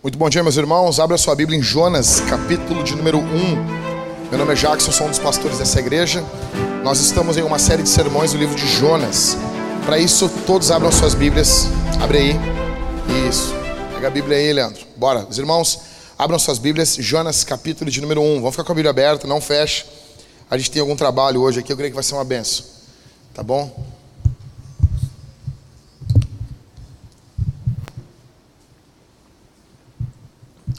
Muito bom dia, meus irmãos. Abra sua Bíblia em Jonas, capítulo de número 1. Meu nome é Jackson, sou um dos pastores dessa igreja. Nós estamos em uma série de sermões do livro de Jonas. Para isso, todos abram suas Bíblias. Abre aí. Isso. Pega a Bíblia aí, Leandro. Bora. Os irmãos, abram suas Bíblias. Jonas, capítulo de número 1. Vamos ficar com a Bíblia aberta, não feche. A gente tem algum trabalho hoje aqui, eu creio que vai ser uma benção. Tá bom?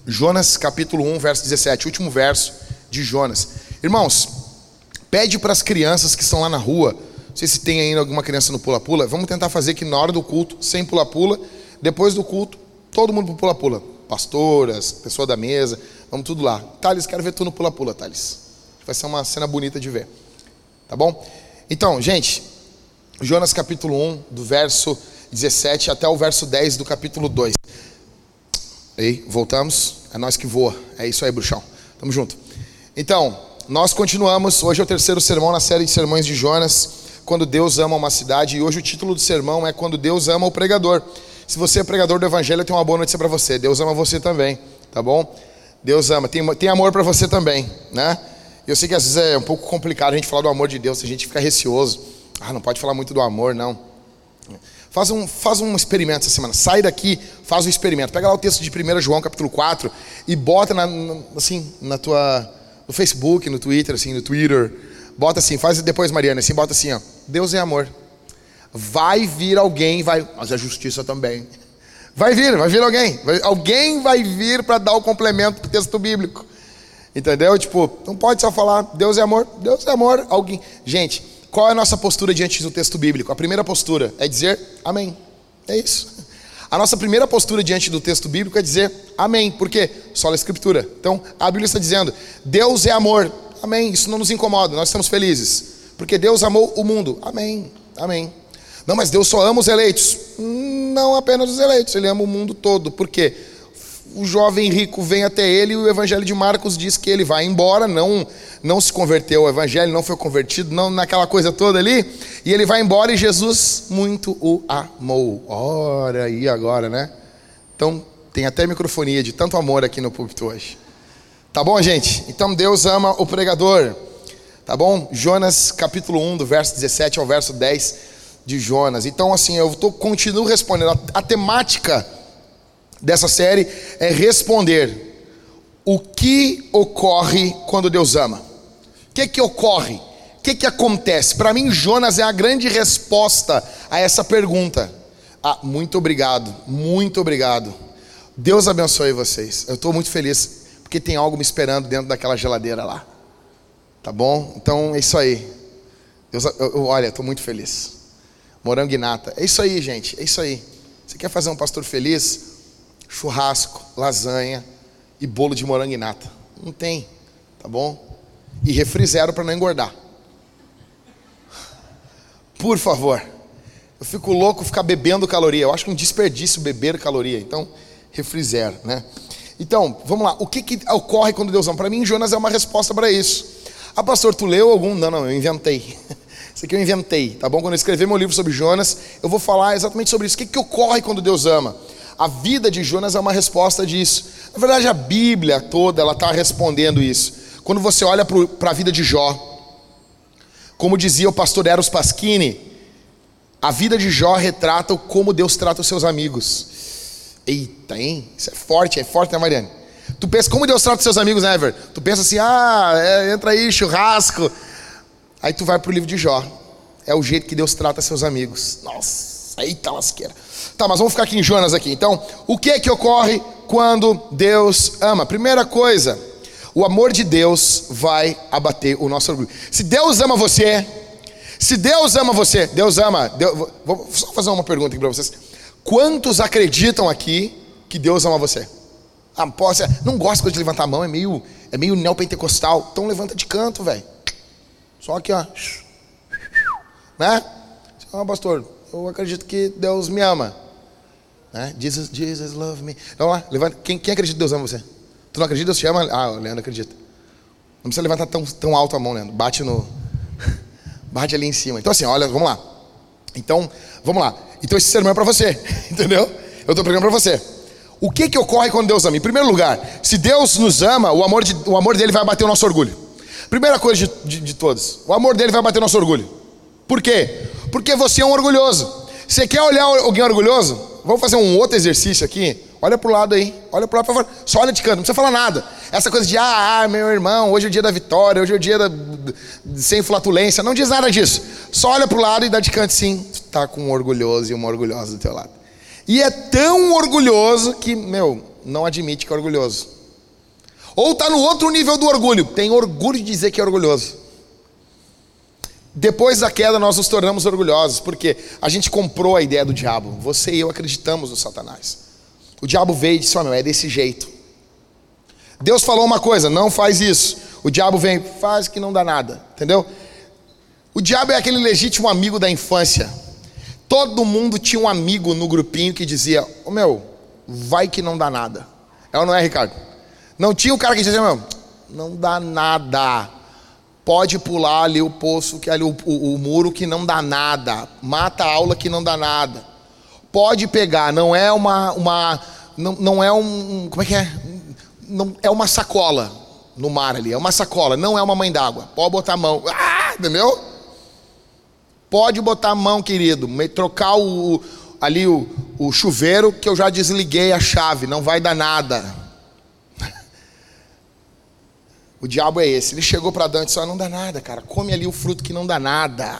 Jonas capítulo 1, verso 17, último verso de Jonas. Irmãos, pede para as crianças que estão lá na rua, não sei se tem ainda alguma criança no pula-pula, vamos tentar fazer que na hora do culto, sem pula-pula, depois do culto, todo mundo pro pula-pula. Pastoras, pessoa da mesa, vamos tudo lá. Thales, quero ver tu no pula-pula, Thales. Vai ser uma cena bonita de ver. Tá bom? Então, gente, Jonas capítulo 1, do verso 17 até o verso 10 do capítulo 2. Ei, voltamos. É nós que voa. É isso aí, bruxão. Tamo junto. Então, nós continuamos. Hoje é o terceiro sermão na série de sermões de Jonas. Quando Deus ama uma cidade. E hoje o título do sermão é Quando Deus ama o pregador. Se você é pregador do evangelho, eu tenho uma boa notícia para você. Deus ama você também, tá bom? Deus ama. Tem, tem amor para você também, né? Eu sei que às vezes é um pouco complicado a gente falar do amor de Deus. A gente fica receoso. Ah, não pode falar muito do amor, não. Faz um, faz um experimento essa semana. Sai daqui, faz um experimento. Pega lá o texto de 1 João, capítulo 4, e bota na, assim, na tua, no Facebook, no Twitter, assim, no Twitter. Bota assim, faz depois, Mariana, assim, bota assim, ó. Deus é amor. Vai vir alguém, vai. Mas é justiça também. Vai vir, vai vir alguém. Vai, alguém vai vir para dar o complemento para o texto bíblico. Entendeu? Tipo, não pode só falar Deus é amor, Deus é amor. Alguém. Gente, qual é a nossa postura diante do texto bíblico? A primeira postura é dizer amém. É isso. A nossa primeira postura diante do texto bíblico é dizer amém. Por quê? Só a escritura. Então, a Bíblia está dizendo: Deus é amor. Amém. Isso não nos incomoda, nós estamos felizes. Porque Deus amou o mundo. Amém. Amém. Não, mas Deus só ama os eleitos. Não apenas os eleitos, Ele ama o mundo todo. Por quê? O jovem rico vem até ele e o evangelho de Marcos diz que ele vai embora, não não se converteu ao evangelho, não foi convertido, não naquela coisa toda ali, e ele vai embora e Jesus muito o amou. Ora aí agora, né? Então, tem até microfonia de tanto amor aqui no púlpito hoje. Tá bom, gente? Então Deus ama o pregador. Tá bom? Jonas capítulo 1, do verso 17 ao verso 10 de Jonas. Então, assim, eu tô, continuo respondendo. A, a temática dessa série é responder o que ocorre quando Deus ama. O que que ocorre? O que que acontece? Para mim, Jonas é a grande resposta a essa pergunta. Ah, muito obrigado, muito obrigado. Deus abençoe vocês. Eu estou muito feliz porque tem algo me esperando dentro daquela geladeira lá. Tá bom? Então é isso aí. Deus, eu, eu, olha, estou muito feliz. Morango e nata. É isso aí, gente. É isso aí. Você quer fazer um pastor feliz? Churrasco, lasanha e bolo de morango e nata. Não tem, tá bom? E refri zero para não engordar. Por favor. Eu fico louco ficar bebendo caloria. Eu acho é um desperdício beber caloria. Então, refri zero, né? Então, vamos lá. O que, que ocorre quando Deus ama? Para mim, Jonas é uma resposta para isso. Ah, pastor, tu leu algum? Não, não, eu inventei. Isso aqui eu inventei, tá bom? Quando eu escrever meu livro sobre Jonas, eu vou falar exatamente sobre isso. O que, que ocorre quando Deus ama? A vida de Jonas é uma resposta disso. Na verdade, a Bíblia toda ela está respondendo isso. Quando você olha para a vida de Jó, como dizia o pastor Eros Pasquini, a vida de Jó retrata como Deus trata os seus amigos. Eita, hein? Isso é forte, é forte, né, Mariane? Tu pensa como Deus trata os seus amigos, né, Ever? Tu pensa assim, ah, é, entra aí, churrasco. Aí tu vai para o livro de Jó. É o jeito que Deus trata seus amigos. Nossa, eita lasqueira. Tá, mas vamos ficar aqui em Jonas aqui. Então, o que é que ocorre quando Deus ama? Primeira coisa, o amor de Deus vai abater o nosso orgulho. Se Deus ama você, se Deus ama você, Deus ama. Deus, vou só fazer uma pergunta aqui para vocês. Quantos acreditam aqui que Deus ama você? Ah, posso, não gosto de levantar a mão, é meio, é meio neopentecostal. Então levanta de canto, velho. Só aqui, ó. Né? Ah, pastor, eu acredito que Deus me ama. Né? Jesus, Jesus love me. Então lá, levanta. Quem, quem acredita que Deus ama você? Tu não acredita? Deus te ama? Ah, o Leandro acredita. Não precisa levantar tão, tão alto a mão, Leandro. Bate no. Bate ali em cima. Então assim, olha, vamos lá. Então, vamos lá. Então esse sermão é para você, entendeu? Eu estou pregando para você. O que que ocorre quando Deus ama? Em primeiro lugar, se Deus nos ama, o amor, de, o amor dele vai bater o nosso orgulho. Primeira coisa de, de, de todas, o amor dele vai bater o nosso orgulho. Por quê? Porque você é um orgulhoso. Você quer olhar alguém orgulhoso? Vamos fazer um outro exercício aqui. Olha pro lado aí, olha pro lado pra fora. Só olha de canto, não precisa falar nada. Essa coisa de, ah, ah, meu irmão, hoje é o dia da vitória, hoje é o dia da, sem flatulência. Não diz nada disso. Só olha pro lado e dá de canto sim. Tu tá com um orgulhoso e uma orgulhosa do teu lado. E é tão orgulhoso que, meu, não admite que é orgulhoso. Ou tá no outro nível do orgulho. Tem orgulho de dizer que é orgulhoso. Depois da queda, nós nos tornamos orgulhosos, porque a gente comprou a ideia do diabo. Você e eu acreditamos no Satanás. O diabo veio e disse: oh, meu, é desse jeito. Deus falou uma coisa, não faz isso. O diabo vem, faz que não dá nada, entendeu? O diabo é aquele legítimo amigo da infância. Todo mundo tinha um amigo no grupinho que dizia: oh, meu, vai que não dá nada. É ou não é, Ricardo? Não tinha o cara que dizia: meu, não dá nada. Pode pular ali o poço, que ali o, o, o muro que não dá nada. Mata a aula que não dá nada pode pegar, não é uma, uma não, não é um, como é que é? Não, é uma sacola no mar ali, é uma sacola, não é uma mãe d'água. Pode botar a mão, ah, entendeu? Pode botar a mão, querido, trocar o, ali o, o chuveiro que eu já desliguei a chave, não vai dar nada. O diabo é esse. Ele chegou para Dante e disse: ah, não dá nada, cara. Come ali o fruto que não dá nada.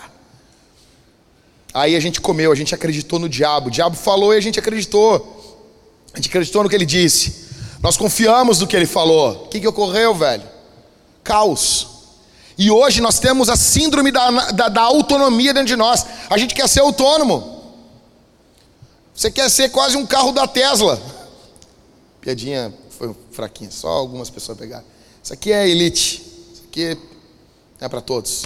Aí a gente comeu, a gente acreditou no diabo. O diabo falou e a gente acreditou. A gente acreditou no que ele disse. Nós confiamos no que ele falou. O que, que ocorreu, velho? Caos. E hoje nós temos a síndrome da, da, da autonomia dentro de nós. A gente quer ser autônomo. Você quer ser quase um carro da Tesla. Piadinha foi fraquinha, só algumas pessoas pegaram. Isso aqui é elite. Isso aqui é para todos.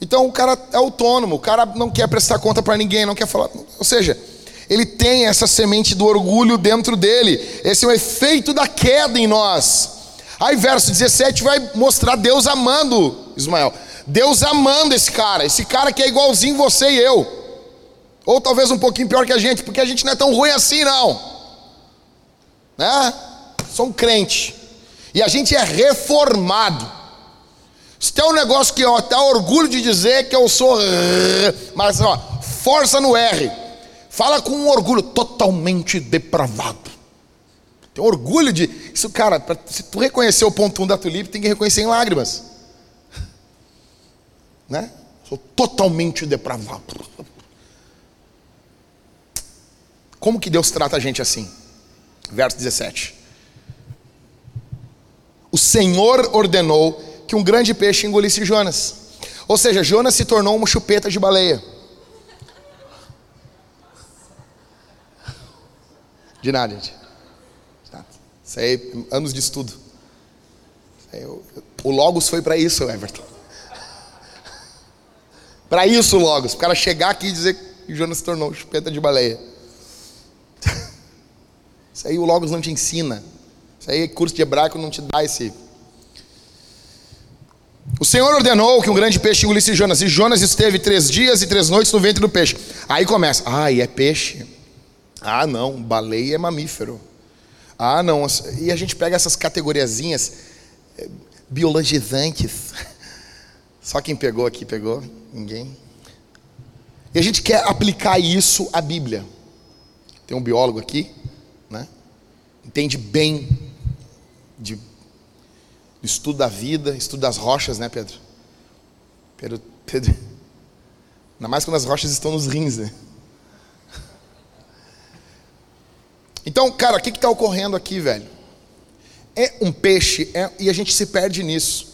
Então o cara é autônomo, o cara não quer prestar conta para ninguém, não quer falar. Ou seja, ele tem essa semente do orgulho dentro dele. Esse é o efeito da queda em nós. Aí, verso 17 vai mostrar Deus amando Ismael. Deus amando esse cara, esse cara que é igualzinho você e eu. Ou talvez um pouquinho pior que a gente, porque a gente não é tão ruim assim, não. Né? Sou um crente. E a gente é reformado. Se tem um negócio que eu até orgulho de dizer que eu sou, mas ó, força no R. Fala com um orgulho totalmente depravado. Tem orgulho de. Isso, cara, pra, se tu reconhecer o ponto 1 um da tulipe, tem que reconhecer em lágrimas. Né? Sou totalmente depravado. Como que Deus trata a gente assim? Verso 17. O Senhor ordenou que um grande peixe engolisse Jonas. Ou seja, Jonas se tornou uma chupeta de baleia. De nada, gente. Isso aí, anos de estudo. Aí, o Logos foi para isso, Everton. Para isso, Logos. O cara chegar aqui e dizer que Jonas se tornou chupeta de baleia. Isso aí o Logos não te ensina. Isso aí curso de hebraico não te dá esse o Senhor ordenou que um grande peixe engolisse Jonas, e Jonas esteve três dias e três noites no ventre do peixe. Aí começa, ah, e é peixe? Ah, não, baleia é mamífero. Ah, não, e a gente pega essas categoriazinhas eh, biologizantes. Só quem pegou aqui pegou? Ninguém. E a gente quer aplicar isso à Bíblia. Tem um biólogo aqui, né? Entende bem de estudo da vida, estudo das rochas, né, Pedro? Pedro, Pedro. Ainda mais quando as rochas estão nos rins, né? Então, cara, o que está ocorrendo aqui, velho? É um peixe é, e a gente se perde nisso.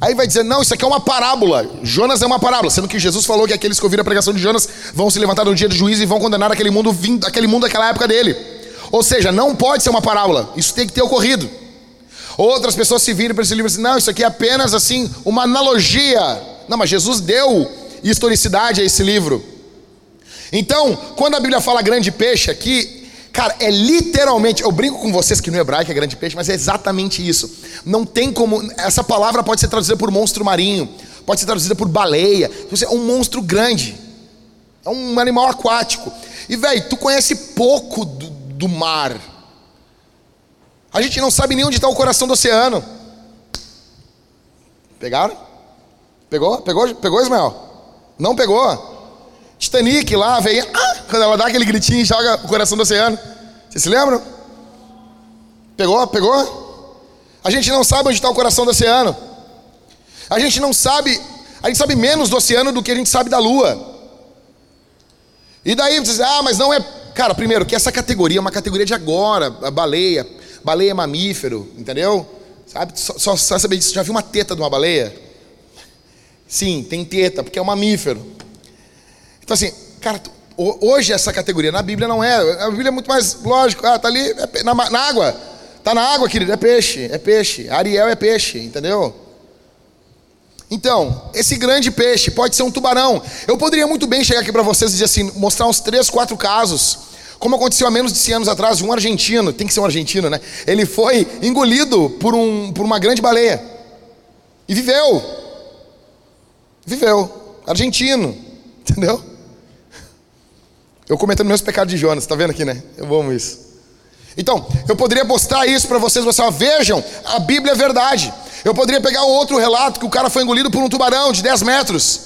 Aí vai dizer, não, isso aqui é uma parábola. Jonas é uma parábola, sendo que Jesus falou que aqueles que ouviram a pregação de Jonas vão se levantar no dia do juízo e vão condenar aquele mundo, aquele mundo daquela época dele. Ou seja, não pode ser uma parábola. Isso tem que ter ocorrido. Outras pessoas se viram para esse livro e dizem, não, isso aqui é apenas assim uma analogia. Não, mas Jesus deu historicidade a esse livro. Então, quando a Bíblia fala grande peixe aqui, cara, é literalmente, eu brinco com vocês que no hebraico é grande peixe, mas é exatamente isso. Não tem como, essa palavra pode ser traduzida por monstro marinho, pode ser traduzida por baleia, é um monstro grande, é um animal aquático. E velho, tu conhece pouco do, do mar. A gente não sabe nem onde está o coração do oceano. Pegaram? Pegou? Pegou? Pegou, Ismael? Não pegou? Titanic lá, vem. Ah, quando ela dá aquele gritinho e joga o coração do oceano. Vocês se lembram? Pegou? Pegou? A gente não sabe onde está o coração do oceano. A gente não sabe, a gente sabe menos do oceano do que a gente sabe da lua. E daí você diz, ah, mas não é. Cara, primeiro, que essa categoria é uma categoria de agora, a baleia. Baleia é mamífero, entendeu? Sabe? Só, só, só saber disso. Já viu uma teta de uma baleia? Sim, tem teta, porque é um mamífero. Então, assim, cara, hoje essa categoria na Bíblia não é. A Bíblia é muito mais lógico. Ah, tá ali, é na, na água. Tá na água, querido, é peixe, é peixe. Ariel é peixe, entendeu? Então, esse grande peixe pode ser um tubarão. Eu poderia muito bem chegar aqui para vocês e dizer assim, mostrar uns três, quatro casos, como aconteceu há menos de 100 anos atrás, um argentino, tem que ser um argentino, né? Ele foi engolido por, um, por uma grande baleia e viveu. Viveu. Argentino, entendeu? Eu comentando meus pecados de Jonas, tá vendo aqui, né? Eu amo isso. Então, eu poderia mostrar isso para vocês, vocês vejam, a Bíblia é verdade. Eu poderia pegar outro relato que o cara foi engolido por um tubarão de 10 metros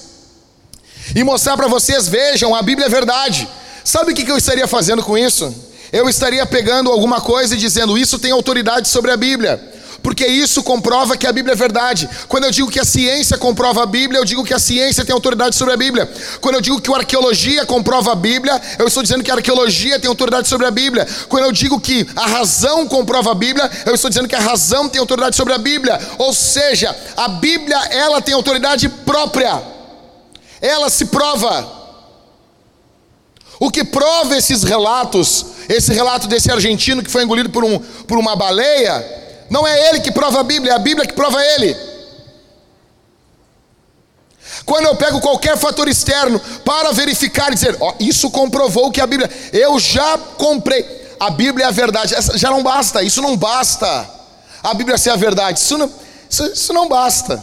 e mostrar para vocês, vejam, a Bíblia é verdade. Sabe o que eu estaria fazendo com isso? Eu estaria pegando alguma coisa e dizendo, isso tem autoridade sobre a Bíblia porque isso comprova que a Bíblia é verdade. Quando eu digo que a ciência comprova a Bíblia, eu digo que a ciência tem autoridade sobre a Bíblia. Quando eu digo que a arqueologia comprova a Bíblia, eu estou dizendo que a arqueologia tem autoridade sobre a Bíblia. Quando eu digo que a razão comprova a Bíblia, eu estou dizendo que a razão tem autoridade sobre a Bíblia. Ou seja, a Bíblia, ela tem autoridade própria. Ela se prova. O que prova esses relatos, esse relato desse argentino que foi engolido por, um, por uma baleia, não é ele que prova a Bíblia, é a Bíblia que prova ele. Quando eu pego qualquer fator externo para verificar e dizer, ó, isso comprovou que a Bíblia, eu já comprei, a Bíblia é a verdade, Essa já não basta, isso não basta. A Bíblia ser a verdade, isso não, isso, isso não basta.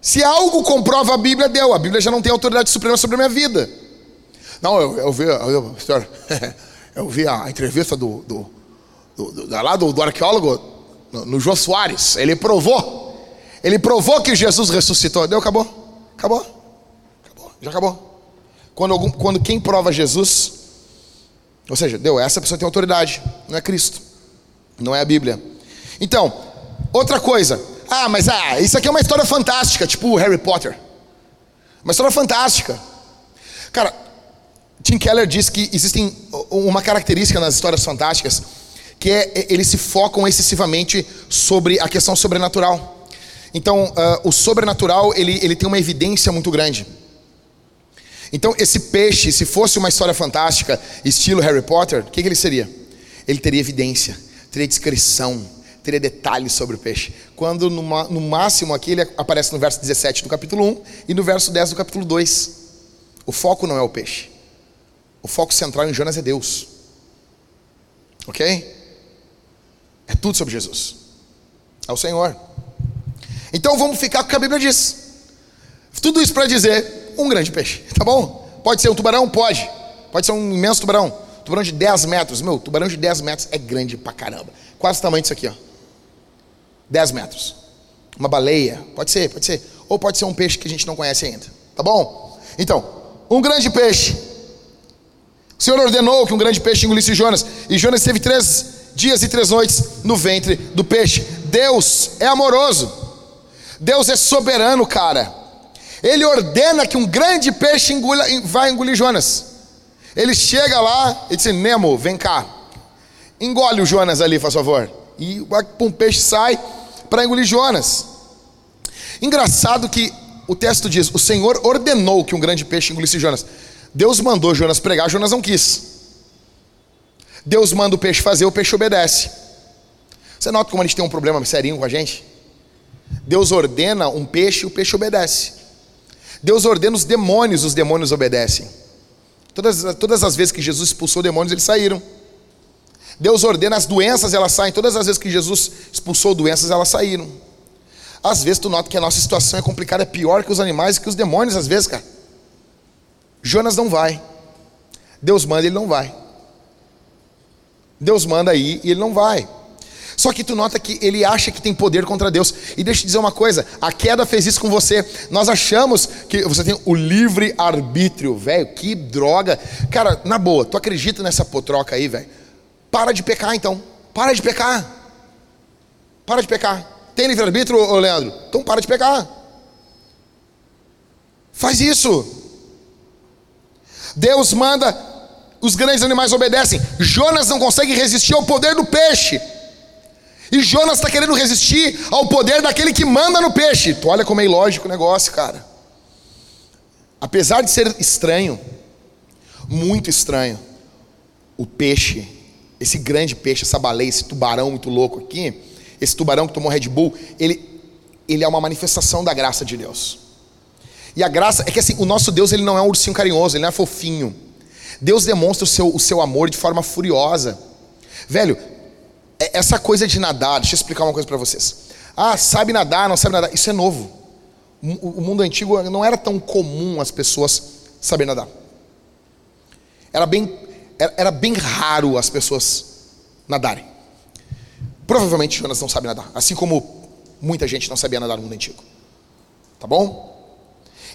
Se algo comprova a Bíblia, deu, a Bíblia já não tem autoridade suprema sobre a minha vida. Não, eu, eu vi, eu, eu vi a entrevista do, do do, do, lá do, do arqueólogo, no, no Jô Soares, ele provou. Ele provou que Jesus ressuscitou. Deu, acabou. Acabou. Acabou. Já acabou. Quando, algum, quando quem prova Jesus, ou seja, deu, essa pessoa tem autoridade, não é Cristo, não é a Bíblia. Então, outra coisa. Ah, mas ah, isso aqui é uma história fantástica, tipo Harry Potter. Uma história fantástica. Cara, Tim Keller diz que existem uma característica nas histórias fantásticas que é, é, eles se focam excessivamente sobre a questão sobrenatural. Então, uh, o sobrenatural ele, ele tem uma evidência muito grande. Então, esse peixe, se fosse uma história fantástica, estilo Harry Potter, o que, que ele seria? Ele teria evidência, teria descrição, teria detalhes sobre o peixe. Quando no, máximo aqui ele aparece no verso 17 do capítulo 1 e no verso 10 do capítulo 2. O foco não é o peixe. O foco central em Jonas é Deus. Ok? É tudo sobre Jesus. É o Senhor. Então vamos ficar com o que a Bíblia diz. Tudo isso para dizer um grande peixe, tá bom? Pode ser um tubarão? Pode. Pode ser um imenso tubarão. Tubarão de 10 metros. Meu, tubarão de 10 metros é grande pra caramba. Quase o tamanho disso aqui, ó. 10 metros. Uma baleia. Pode ser, pode ser. Ou pode ser um peixe que a gente não conhece ainda. Tá bom? Então, um grande peixe. O Senhor ordenou que um grande peixe engolisse Jonas. E Jonas teve três dias e três noites no ventre do peixe. Deus é amoroso. Deus é soberano, cara. Ele ordena que um grande peixe engula, vai engolir Jonas. Ele chega lá e diz: Nemo, vem cá. Engole o Jonas ali, faz favor. E um peixe sai para engolir Jonas. Engraçado que o texto diz: O Senhor ordenou que um grande peixe engolisse Jonas. Deus mandou Jonas pregar, Jonas não quis. Deus manda o peixe fazer, o peixe obedece. Você nota como a gente tem um problema serinho com a gente? Deus ordena um peixe, o peixe obedece. Deus ordena os demônios, os demônios obedecem. Todas, todas as vezes que Jesus expulsou demônios, eles saíram. Deus ordena as doenças, elas saem. Todas as vezes que Jesus expulsou doenças, elas saíram. Às vezes tu nota que a nossa situação é complicada, é pior que os animais e que os demônios, às vezes, cara. Jonas não vai. Deus manda, ele não vai. Deus manda ir e ele não vai. Só que tu nota que ele acha que tem poder contra Deus. E deixa eu te dizer uma coisa: a queda fez isso com você. Nós achamos que você tem o livre arbítrio, velho. Que droga. Cara, na boa, tu acredita nessa potroca aí, velho? Para de pecar então. Para de pecar. Para de pecar. Tem livre arbítrio, Leandro? Então para de pecar. Faz isso. Deus manda, os grandes animais obedecem. Jonas não consegue resistir ao poder do peixe. E Jonas está querendo resistir ao poder daquele que manda no peixe. Tu olha como é ilógico o negócio, cara. Apesar de ser estranho, muito estranho, o peixe, esse grande peixe, essa baleia, esse tubarão muito louco aqui, esse tubarão que tomou Red Bull, ele, ele é uma manifestação da graça de Deus. E a graça é que assim, o nosso Deus ele não é um ursinho carinhoso, ele não é fofinho. Deus demonstra o seu, o seu amor de forma furiosa. Velho, é, essa coisa de nadar, deixa eu explicar uma coisa para vocês. Ah, sabe nadar, não sabe nadar, isso é novo. O mundo antigo não era tão comum as pessoas saber nadar. Era bem, era bem raro as pessoas nadarem. Provavelmente Jonas não sabe nadar, assim como muita gente não sabia nadar no mundo antigo. Tá bom?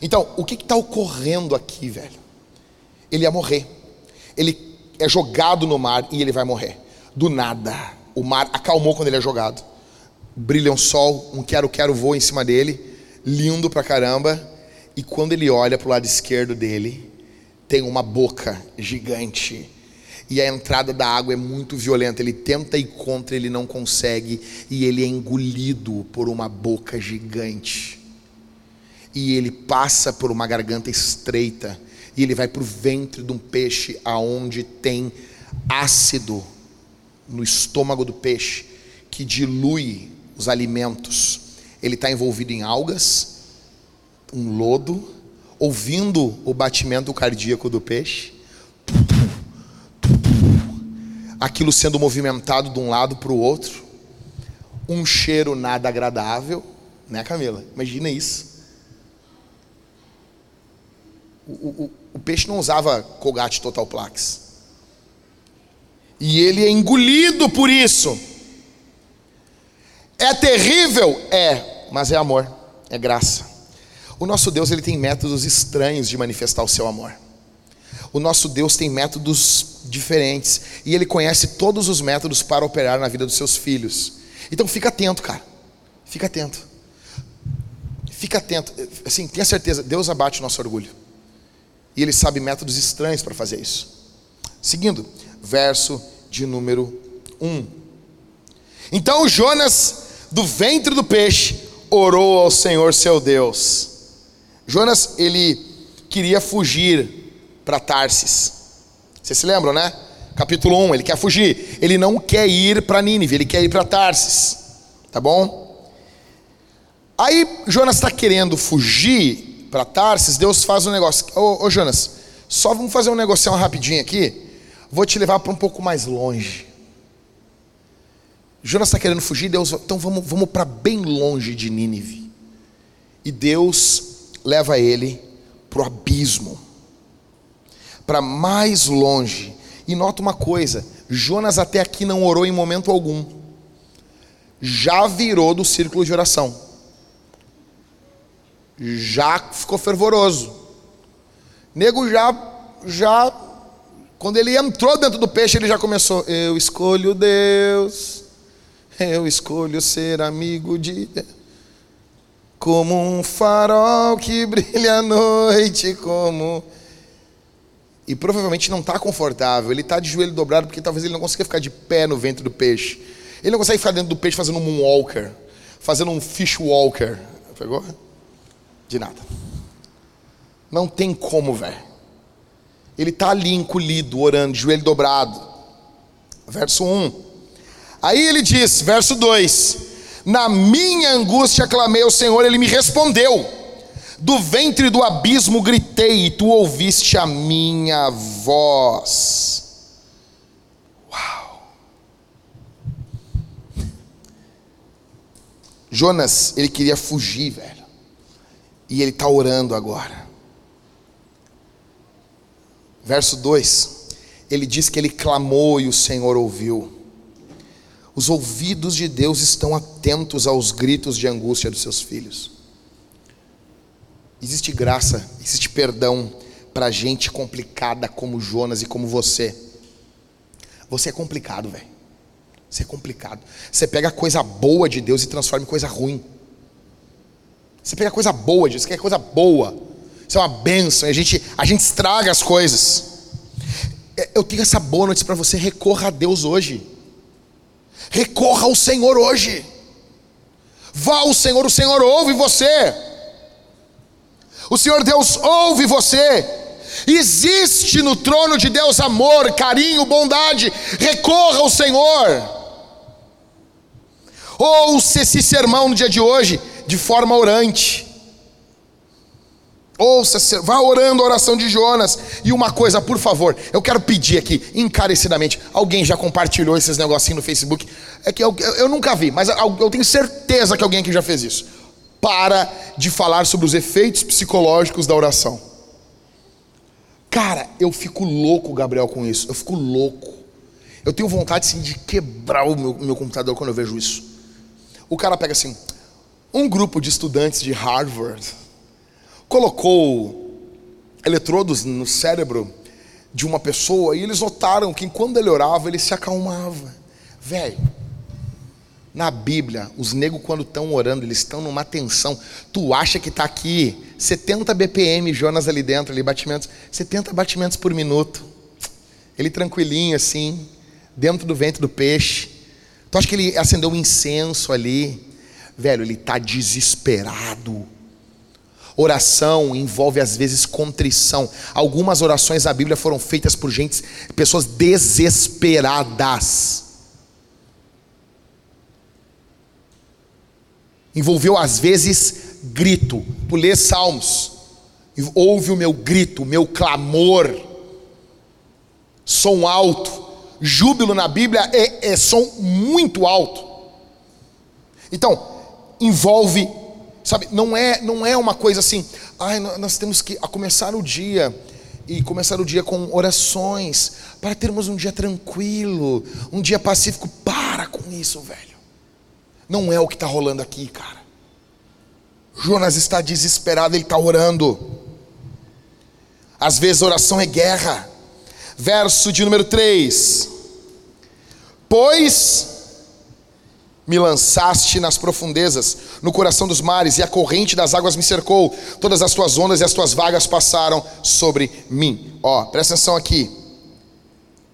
Então, o que está ocorrendo aqui, velho? Ele ia morrer. Ele é jogado no mar e ele vai morrer. Do nada. O mar acalmou quando ele é jogado. Brilha um sol, um quero-quero voa em cima dele, lindo pra caramba. E quando ele olha pro lado esquerdo dele, tem uma boca gigante. E a entrada da água é muito violenta. Ele tenta ir contra, ele não consegue. E ele é engolido por uma boca gigante e ele passa por uma garganta estreita e ele vai para o ventre de um peixe aonde tem ácido no estômago do peixe que dilui os alimentos. Ele está envolvido em algas, um lodo, ouvindo o batimento cardíaco do peixe, aquilo sendo movimentado de um lado para o outro, um cheiro nada agradável, né, Camila? Imagina isso. O, o, o peixe não usava Colgate Total Plax. E ele é engolido por isso. É terrível? É, mas é amor, é graça. O nosso Deus ele tem métodos estranhos de manifestar o seu amor. O nosso Deus tem métodos diferentes e ele conhece todos os métodos para operar na vida dos seus filhos. Então fica atento, cara. Fica atento. Fica atento. Assim, tenha certeza, Deus abate o nosso orgulho. E ele sabe métodos estranhos para fazer isso. Seguindo, verso de número 1. Então Jonas, do ventre do peixe, orou ao Senhor seu Deus. Jonas, ele queria fugir para Tarsis. Vocês se lembram, né? Capítulo 1, ele quer fugir. Ele não quer ir para Nínive, ele quer ir para Tarsis. Tá bom? Aí Jonas está querendo fugir para Tarsis, Deus faz um negócio. Ô, ô, Jonas, só vamos fazer um negócio rapidinho aqui. Vou te levar para um pouco mais longe. Jonas está querendo fugir, Deus, então vamos, vamos para bem longe de Nínive. E Deus leva ele para o abismo, para mais longe. E nota uma coisa: Jonas até aqui não orou em momento algum, já virou do círculo de oração já ficou fervoroso. Nego já, já, quando ele entrou dentro do peixe, ele já começou: Eu escolho Deus, eu escolho ser amigo de Deus. Como um farol que brilha à noite, como. E provavelmente não está confortável, ele está de joelho dobrado porque talvez ele não consiga ficar de pé no ventre do peixe. Ele não consegue ficar dentro do peixe fazendo um moonwalker, fazendo um fish walker. Pegou? De nada. Não tem como, velho. Ele está ali encolhido, orando, joelho dobrado. Verso 1. Aí ele diz, verso 2: Na minha angústia clamei ao Senhor, ele me respondeu. Do ventre do abismo gritei, e tu ouviste a minha voz. Uau! Jonas, ele queria fugir, velho. E ele está orando agora. Verso 2: ele diz que ele clamou e o Senhor ouviu. Os ouvidos de Deus estão atentos aos gritos de angústia dos seus filhos. Existe graça, existe perdão para gente complicada como Jonas e como você. Você é complicado, velho. Você é complicado. Você pega a coisa boa de Deus e transforma em coisa ruim. Você pega coisa boa você quer coisa boa. Isso é uma benção. A gente, a gente estraga as coisas. É, eu tenho essa boa notícia para você. Recorra a Deus hoje. Recorra ao Senhor hoje. Vá ao Senhor, o Senhor ouve você. O Senhor Deus ouve você. Existe no trono de Deus amor, carinho, bondade. Recorra ao Senhor. Ouça esse sermão no dia de hoje de forma orante. Ouça, vá orando a oração de Jonas. E uma coisa, por favor, eu quero pedir aqui, encarecidamente. Alguém já compartilhou esses negocinhos no Facebook? É que eu, eu, nunca vi, mas eu, tenho certeza que alguém aqui já fez isso. Para de falar sobre os efeitos psicológicos da oração. Cara, eu fico louco, Gabriel, com isso. Eu fico louco. Eu tenho vontade sim, de quebrar o meu, meu computador quando eu vejo isso. O cara pega assim, um grupo de estudantes de Harvard colocou eletrodos no cérebro de uma pessoa e eles notaram que quando ele orava, ele se acalmava. Velho, na Bíblia, os negros quando estão orando, eles estão numa tensão. Tu acha que está aqui 70 BPM, Jonas ali dentro, ali batimentos, 70 batimentos por minuto. Ele tranquilinho assim, dentro do ventre do peixe. Tu acha que ele acendeu um incenso ali? Velho, ele está desesperado Oração envolve às vezes contrição. Algumas orações da Bíblia foram feitas por gente, pessoas desesperadas. Envolveu às vezes grito, por ler salmos. Ouve o meu grito, o meu clamor. Som alto. Júbilo na Bíblia é, é som muito alto. Então, envolve Sabe, não é, não é uma coisa assim, ai, nós temos que começar o dia e começar o dia com orações para termos um dia tranquilo, um dia pacífico. Para com isso, velho. Não é o que está rolando aqui, cara. Jonas está desesperado, ele está orando. Às vezes oração é guerra. Verso de número 3. Pois me lançaste nas profundezas, no coração dos mares, e a corrente das águas me cercou. Todas as tuas ondas e as tuas vagas passaram sobre mim. Ó, presta atenção aqui.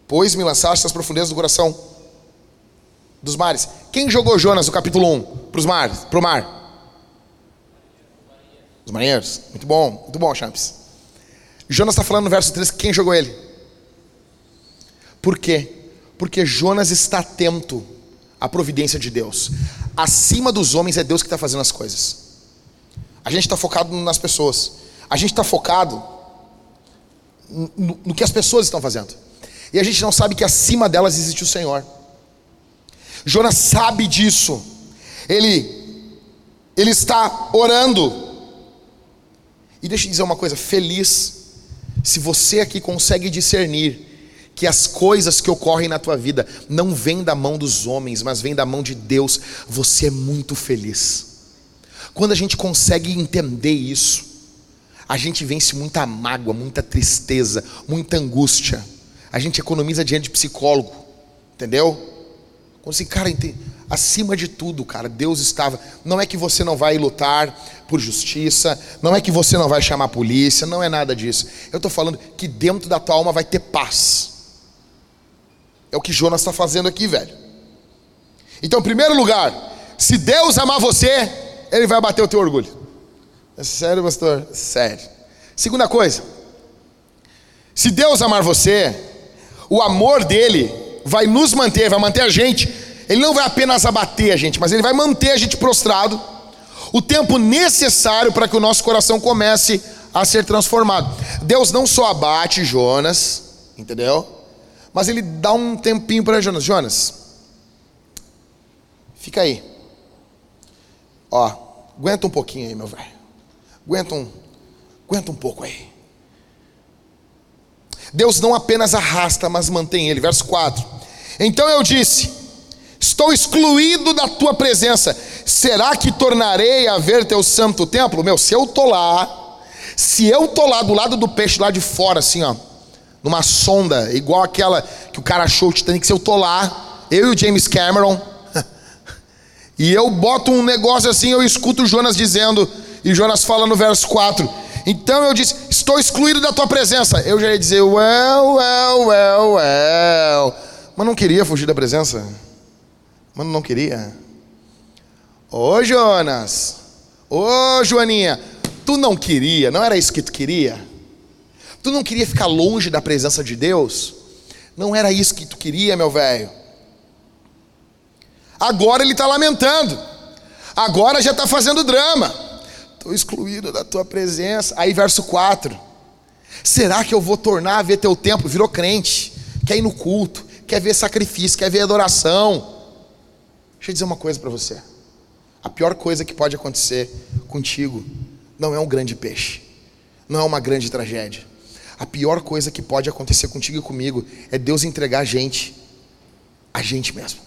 Pois me lançaste nas profundezas do coração dos mares. Quem jogou Jonas no capítulo 1 para os mares, para o mar? Os marinheiros. Muito bom, muito bom, Champs. Jonas está falando no verso 3 quem jogou ele. Por quê? Porque Jonas está atento a providência de Deus. Acima dos homens é Deus que está fazendo as coisas. A gente está focado nas pessoas. A gente está focado no, no, que as pessoas estão fazendo. E a gente não sabe que acima delas existe o Senhor. Jonas sabe disso. Ele, ele está orando. E deixa eu dizer uma coisa: feliz se você aqui consegue discernir que as coisas que ocorrem na tua vida não vêm da mão dos homens, mas vêm da mão de Deus, você é muito feliz. Quando a gente consegue entender isso, a gente vence muita mágoa, muita tristeza, muita angústia. A gente economiza dinheiro de psicólogo, entendeu? Quando assim, cara, acima de tudo, cara, Deus estava. Não é que você não vai lutar por justiça, não é que você não vai chamar a polícia, não é nada disso. Eu estou falando que dentro da tua alma vai ter paz. É o que Jonas está fazendo aqui, velho. Então, em primeiro lugar, se Deus amar você, Ele vai bater o teu orgulho. É sério, pastor? Sério. Segunda coisa, se Deus amar você, o amor dele vai nos manter, vai manter a gente. Ele não vai apenas abater a gente, mas ele vai manter a gente prostrado o tempo necessário para que o nosso coração comece a ser transformado. Deus não só abate Jonas, entendeu? Mas ele dá um tempinho para Jonas. Jonas, fica aí. Ó, aguenta um pouquinho aí, meu velho. Aguenta um, aguenta um pouco aí. Deus não apenas arrasta, mas mantém ele. Verso 4. Então eu disse: Estou excluído da tua presença. Será que tornarei a ver teu santo templo? Meu, se eu tô lá, se eu tô lá do lado do peixe, lá de fora, assim, ó, numa sonda, igual aquela que o cara achou o Titanic, se eu tô lá, eu e o James Cameron, e eu boto um negócio assim, eu escuto Jonas dizendo, e Jonas fala no verso 4: Então eu disse: Estou excluído da tua presença. Eu já ia dizer: Well, well, well, well. Mas não queria fugir da presença. Mas não queria. Ô Jonas, ô Joaninha, tu não queria, não era isso que tu queria? Tu não queria ficar longe da presença de Deus? Não era isso que tu queria, meu velho? Agora ele está lamentando, agora já está fazendo drama. Estou excluído da tua presença. Aí, verso 4: Será que eu vou tornar a ver teu templo? Virou crente, quer ir no culto, quer ver sacrifício, quer ver adoração. Deixa eu dizer uma coisa para você. A pior coisa que pode acontecer contigo não é um grande peixe, não é uma grande tragédia. A pior coisa que pode acontecer contigo e comigo é Deus entregar a gente, a gente mesmo.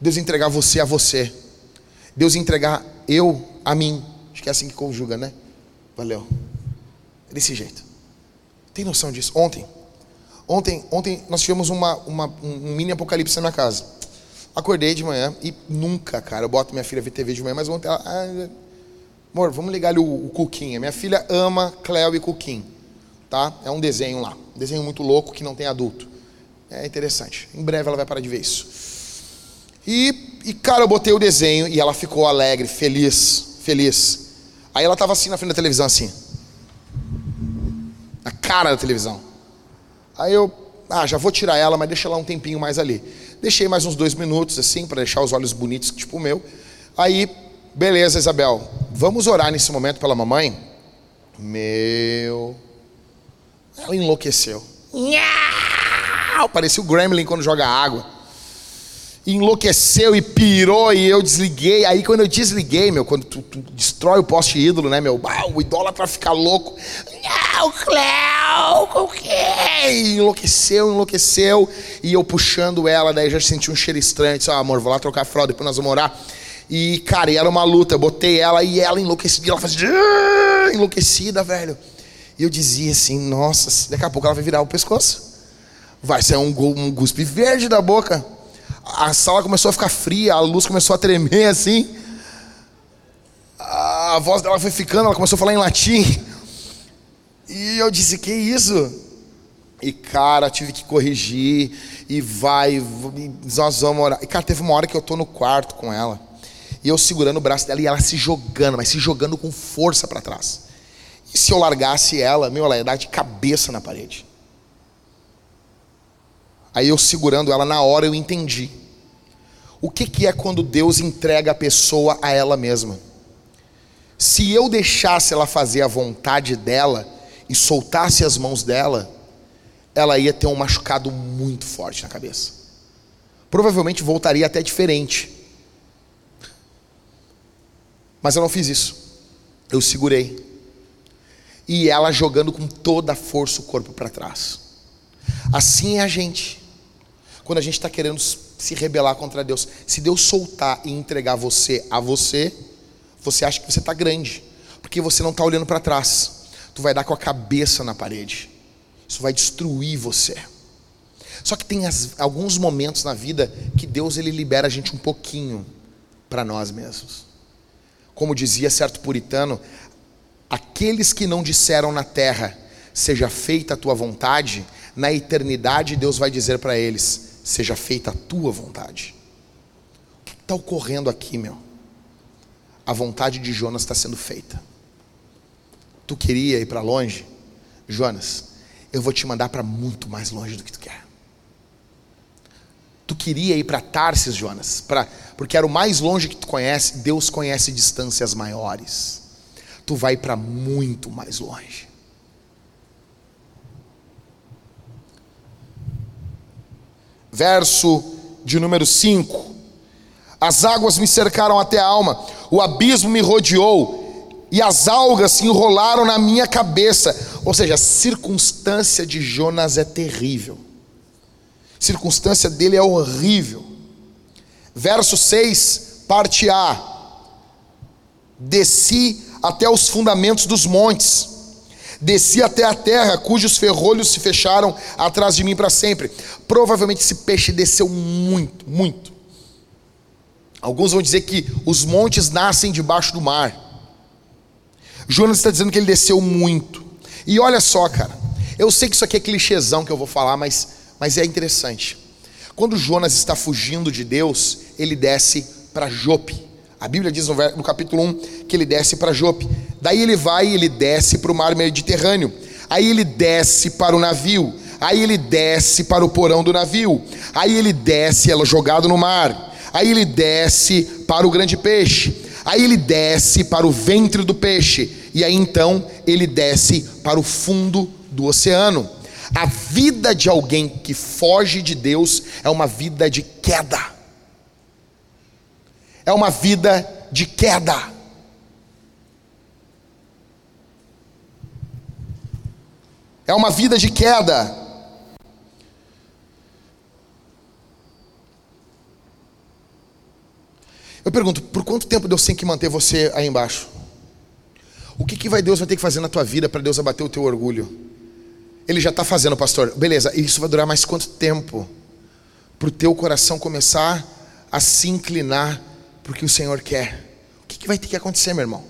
Deus entregar você a você. Deus entregar eu a mim. Acho que é assim que conjuga, né? Valeu. É desse jeito. Tem noção disso? Ontem, ontem, ontem nós tivemos uma, uma, um mini apocalipse na minha casa. Acordei de manhã e nunca, cara, eu boto minha filha ver TV de manhã, mas ontem ela. Ah, amor, vamos ligar ali o, o Cuquinha. Minha filha ama Cleo e Cuquim. Tá? É um desenho lá. Um desenho muito louco que não tem adulto. É interessante. Em breve ela vai parar de ver isso. E, e cara, eu botei o desenho e ela ficou alegre, feliz, feliz. Aí ela estava assim na frente da televisão, assim. Na cara da televisão. Aí eu, ah, já vou tirar ela, mas deixa ela um tempinho mais ali. Deixei mais uns dois minutos, assim, para deixar os olhos bonitos, tipo o meu. Aí, beleza, Isabel, vamos orar nesse momento pela mamãe? Meu. Ela enlouqueceu. Parecia o Gremlin quando joga água enlouqueceu e pirou e eu desliguei. Aí quando eu desliguei, meu, quando tu, tu destrói o poste ídolo, né, meu? Ah, o idólatra fica louco. Não, Cléo, o quê? E enlouqueceu, enlouqueceu. E eu puxando ela, daí já senti um cheiro estranho. Disse, ah, amor, vou lá trocar a fralda, depois nós vamos orar. E, cara, e era uma luta. Eu botei ela e ela enlouquecida. Ela fazia enlouquecida, velho. E eu dizia assim, nossa, daqui a pouco ela vai virar o pescoço. Vai ser um, um guspe verde da boca a sala começou a ficar fria, a luz começou a tremer assim. A voz dela foi ficando, ela começou a falar em latim. E eu disse: Que isso? E cara, tive que corrigir. E vai, e nós vamos orar. E cara, teve uma hora que eu tô no quarto com ela. E eu segurando o braço dela e ela se jogando, mas se jogando com força para trás. Se eu largasse ela, meu, ela ia dar de cabeça na parede. Aí eu segurando ela na hora eu entendi. O que, que é quando Deus entrega a pessoa a ela mesma? Se eu deixasse ela fazer a vontade dela e soltasse as mãos dela, ela ia ter um machucado muito forte na cabeça. Provavelmente voltaria até diferente. Mas eu não fiz isso. Eu segurei. E ela jogando com toda a força o corpo para trás. Assim é a gente quando a gente está querendo se rebelar contra Deus. Se Deus soltar e entregar você a você, você acha que você está grande, porque você não está olhando para trás. Tu vai dar com a cabeça na parede. Isso vai destruir você. Só que tem as, alguns momentos na vida que Deus ele libera a gente um pouquinho para nós mesmos. Como dizia certo puritano, aqueles que não disseram na terra, seja feita a tua vontade, na eternidade Deus vai dizer para eles: seja feita a tua vontade. O que está ocorrendo aqui, meu? A vontade de Jonas está sendo feita. Tu queria ir para longe? Jonas, eu vou te mandar para muito mais longe do que tu quer. Tu queria ir para Tarsis, Jonas, pra, porque era o mais longe que tu conhece. Deus conhece distâncias maiores. Tu vai para muito mais longe. verso de número 5. As águas me cercaram até a alma, o abismo me rodeou, e as algas se enrolaram na minha cabeça. Ou seja, a circunstância de Jonas é terrível. A circunstância dele é horrível. Verso 6, parte A. Desci até os fundamentos dos montes, desci até a terra, cujos ferrolhos se fecharam atrás de mim para sempre. Provavelmente esse peixe desceu muito, muito. Alguns vão dizer que os montes nascem debaixo do mar. Jonas está dizendo que ele desceu muito. E olha só, cara, eu sei que isso aqui é clichêzão que eu vou falar, mas, mas é interessante. Quando Jonas está fugindo de Deus, ele desce para Jope. A Bíblia diz no, capítulo 1 que ele desce para Jope. Daí ele vai ele desce para o mar Mediterrâneo. Aí ele desce para o navio. Aí ele desce para o porão do navio. Aí ele desce, ela jogado no mar. Aí ele desce para o grande peixe. Aí ele desce para o ventre do peixe. E aí então ele desce para o fundo do oceano. A vida de alguém que foge de Deus é uma vida de queda. É uma vida de queda. É uma vida de queda. Eu pergunto, por quanto tempo Deus tem que manter você aí embaixo? O que, que vai Deus vai ter que fazer na tua vida para Deus abater o teu orgulho? Ele já está fazendo, pastor. Beleza, isso vai durar mais quanto tempo? Para o teu coração começar a se inclinar para o Senhor quer. O que, vai ter que acontecer, meu irmão?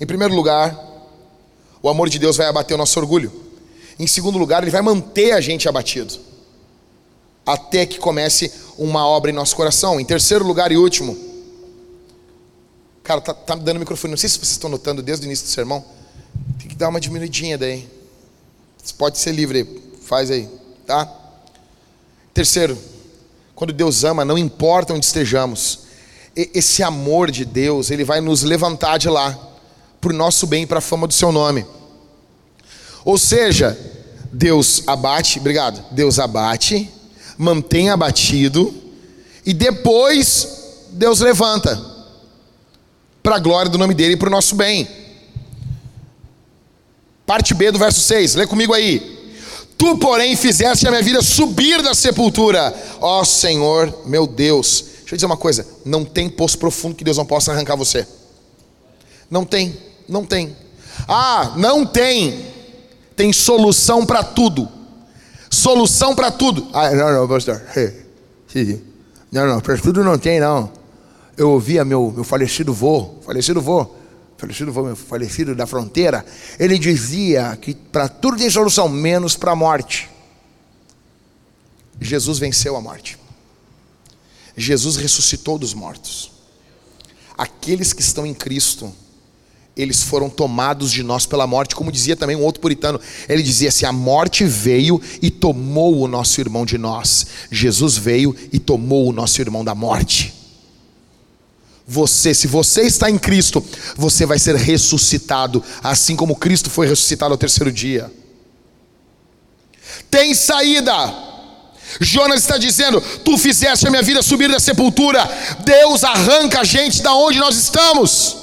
Em primeiro lugar, o amor de Deus vai abater o nosso orgulho. Em segundo lugar, ele vai manter a gente abatido. Até que comece uma obra em nosso coração. Em terceiro lugar e último, cara, tá, tá dando microfone. Não sei se vocês estão notando desde o início do sermão. Tem que dar uma diminuidinha daí. Você pode ser livre, faz aí, tá? Terceiro, quando Deus ama, não importa onde estejamos, esse amor de Deus, ele vai nos levantar de lá, para o nosso bem e para a fama do seu nome. Ou seja, Deus abate, obrigado, Deus abate, mantém abatido, e depois Deus levanta, para a glória do nome dele e para o nosso bem. Parte B do verso 6, lê comigo aí. Tu, porém, fizeste a minha vida subir da sepultura, ó Senhor, meu Deus. Deixa eu dizer uma coisa: não tem poço profundo que Deus não possa arrancar você. Não tem, não tem. Ah, não tem. Tem solução para tudo. Solução para tudo. Ah, não, não, pastor. Não, não, para tudo não tem, não. Eu ouvia meu, meu falecido vô, falecido vô, falecido falecido da fronteira, ele dizia que para tudo tem solução, menos para a morte. Jesus venceu a morte. Jesus ressuscitou dos mortos. Aqueles que estão em Cristo, eles foram tomados de nós pela morte, como dizia também um outro puritano. Ele dizia assim: a morte veio e tomou o nosso irmão de nós. Jesus veio e tomou o nosso irmão da morte você, se você está em Cristo, você vai ser ressuscitado, assim como Cristo foi ressuscitado ao terceiro dia. Tem saída. Jonas está dizendo: Tu fizeste a minha vida subir da sepultura. Deus arranca a gente da onde nós estamos.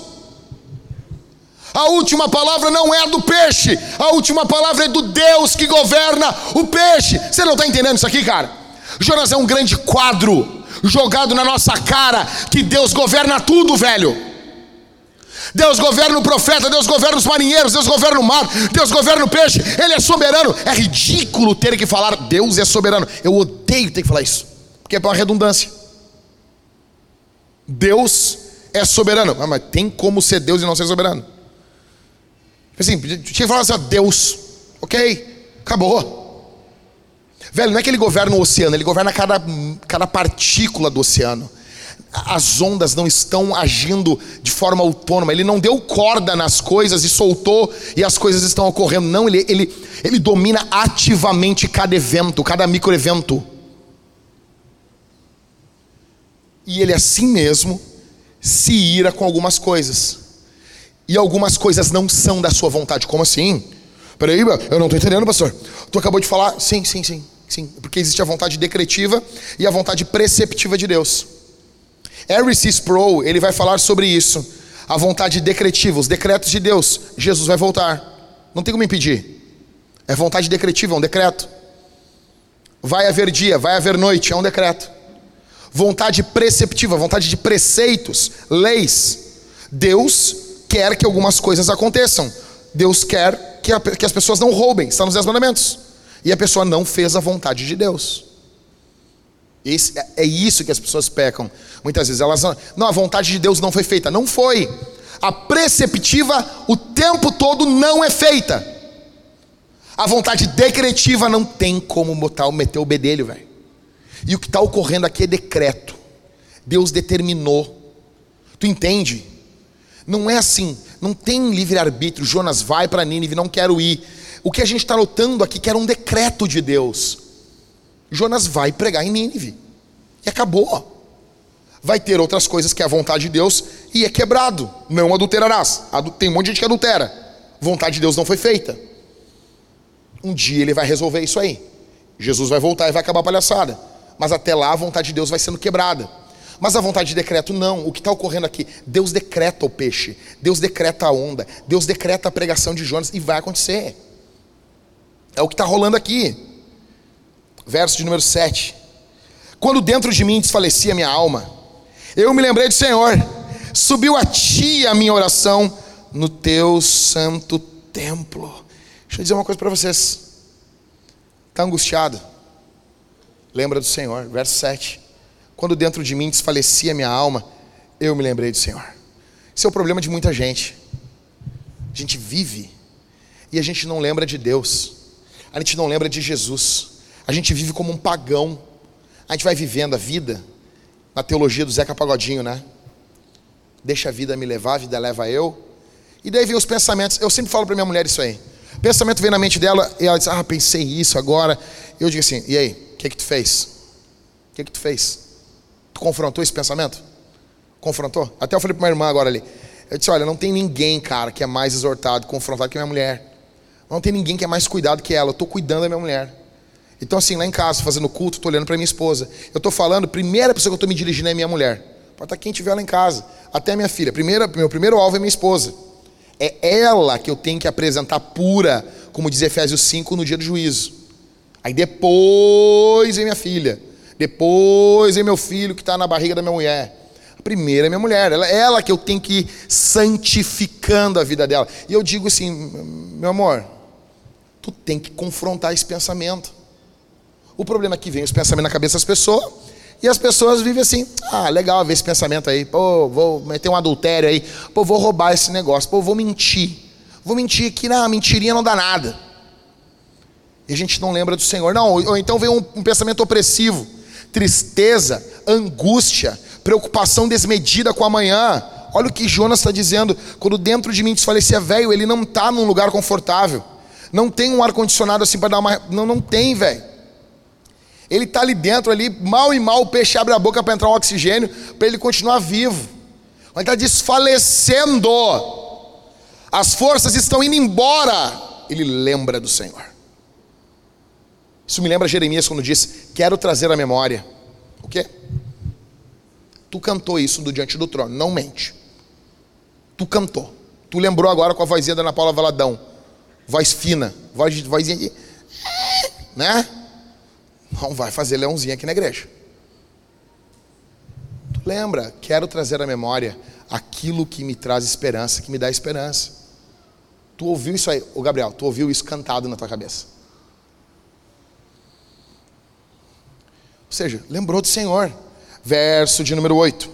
A última palavra não é a do peixe, a última palavra é do Deus que governa o peixe. Você não está entendendo isso aqui, cara? Jonas é um grande quadro jogado na nossa cara que Deus governa tudo, velho. Deus governa o profeta, Deus governa os marinheiros, Deus governa o mar, Deus governa o peixe, Ele é soberano. É ridículo ter que falar Deus é soberano. Eu odeio ter que falar isso, porque é uma redundância. Deus é soberano, ah, mas tem como ser Deus e não ser soberano? Assim, tinha que falar assim, Deus, ok, acabou. Velho, não é que ele governa o oceano, ele governa cada, cada partícula do oceano. As ondas não estão agindo de forma autônoma, ele não deu corda nas coisas e soltou e as coisas estão ocorrendo. Não, ele, ele, ele domina ativamente cada evento, cada microevento. E ele assim mesmo se ira com algumas coisas. E algumas coisas não são da sua vontade. Como assim? Peraí, eu não estou entendendo, pastor. Tu acabou de falar. Sim, sim, sim. Sim, porque existe a vontade decretiva e a vontade preceptiva de Deus. Harry C. Sproul, ele vai falar sobre isso. A vontade decretiva, os decretos de Deus. Jesus vai voltar. Não tem como impedir. É vontade decretiva, é um decreto. Vai haver dia, vai haver noite, é um decreto. Vontade preceptiva, vontade de preceitos, leis. Deus quer que algumas coisas aconteçam. Deus quer que, a, que as pessoas não roubem, está nos Dez Mandamentos. E a pessoa não fez a vontade de Deus. Esse, é, é isso que as pessoas pecam. Muitas vezes elas não, não, a vontade de Deus não foi feita. Não foi. A preceptiva o tempo todo não é feita. A vontade decretiva não tem como botar, meter o bedelho, velho. E o que está ocorrendo aqui é decreto. Deus determinou. Tu entende? Não é assim. Não tem livre-arbítrio. Jonas vai para Nínive, não quero ir. O que a gente está notando aqui que era um decreto de Deus. Jonas vai pregar em Nínive. E acabou. Vai ter outras coisas que é a vontade de Deus e é quebrado. Não adulterarás. Tem um monte de gente que adultera. Vontade de Deus não foi feita. Um dia ele vai resolver isso aí. Jesus vai voltar e vai acabar a palhaçada. Mas até lá a vontade de Deus vai sendo quebrada. Mas a vontade de decreto, não. O que está ocorrendo aqui? Deus decreta o peixe, Deus decreta a onda, Deus decreta a pregação de Jonas e vai acontecer. É o que está rolando aqui. Verso de número 7. Quando dentro de mim desfalecia minha alma, eu me lembrei do Senhor, subiu a ti a minha oração no teu santo templo. Deixa eu dizer uma coisa para vocês. Está angustiado? Lembra do Senhor. Verso 7. Quando dentro de mim desfalecia minha alma, eu me lembrei do Senhor. Esse é o problema de muita gente. A gente vive e a gente não lembra de Deus. A gente não lembra de Jesus. A gente vive como um pagão. A gente vai vivendo a vida na teologia do Zeca Pagodinho, né? Deixa a vida me levar, a vida leva eu. E daí vem os pensamentos. Eu sempre falo para minha mulher isso aí. Pensamento vem na mente dela e ela diz: Ah, pensei isso agora. Eu digo assim: E aí, o que que tu fez? O que que tu fez? Tu confrontou esse pensamento? Confrontou? Até eu falei para minha irmã agora ali. Eu disse: Olha, não tem ninguém, cara, que é mais exortado, confrontado que minha mulher. Não tem ninguém que é mais cuidado que ela. Eu estou cuidando da minha mulher. Então, assim, lá em casa, fazendo culto, estou olhando para minha esposa. Eu estou falando, primeira pessoa que eu estou me dirigindo é minha mulher. Pode estar quem tiver lá em casa. Até minha filha. Primeira, meu primeiro alvo é minha esposa. É ela que eu tenho que apresentar pura, como diz Efésios 5, no dia do juízo. Aí depois vem minha filha. Depois vem meu filho que está na barriga da minha mulher. A primeira é minha mulher. Ela, ela que eu tenho que ir santificando a vida dela. E eu digo assim, meu amor, tu tem que confrontar esse pensamento. O problema é que vem os pensamentos na cabeça das pessoas e as pessoas vivem assim, ah, legal ver esse pensamento aí, pô, vou meter um adultério aí, pô, vou roubar esse negócio, pô, vou mentir. Vou mentir aqui, não, mentirinha não dá nada. E a gente não lembra do Senhor. Não, ou então vem um, um pensamento opressivo, tristeza, angústia, preocupação desmedida com amanhã. Olha o que Jonas está dizendo. Quando dentro de mim desfalecia velho, ele não está num lugar confortável. Não tem um ar-condicionado assim para dar uma. Não, não tem, velho. Ele está ali dentro, ali, mal e mal, o peixe abre a boca para entrar um oxigênio, para ele continuar vivo. Ele está desfalecendo. As forças estão indo embora. Ele lembra do Senhor. Isso me lembra Jeremias quando disse: Quero trazer a memória. O quê? Tu cantou isso do diante do trono, não mente. Tu cantou. Tu lembrou agora com a vozinha da Ana Paula Valadão. Voz fina, voz, vozinha de. Né? Não vai fazer leãozinho aqui na igreja. Tu lembra? Quero trazer à memória aquilo que me traz esperança, que me dá esperança. Tu ouviu isso aí, ô Gabriel, tu ouviu isso cantado na tua cabeça. Ou seja, lembrou do Senhor. Verso de número 8.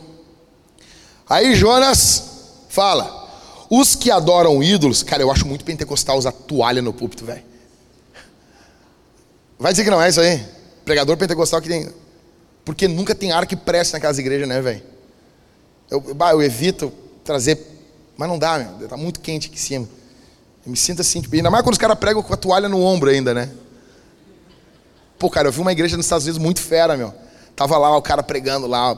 Aí Jonas fala: Os que adoram ídolos, cara, eu acho muito pentecostal usar toalha no púlpito, velho. Vai dizer que não é isso aí? Pregador pentecostal que tem. Porque nunca tem ar que preste naquelas igrejas, né, velho? Eu, eu evito trazer. Mas não dá, meu. Tá muito quente aqui em cima. Eu me sinto assim, tipo, ainda mais quando os caras pregam com a toalha no ombro ainda, né? Pô, cara, eu vi uma igreja nos Estados Unidos muito fera, meu. Tava lá o cara pregando lá,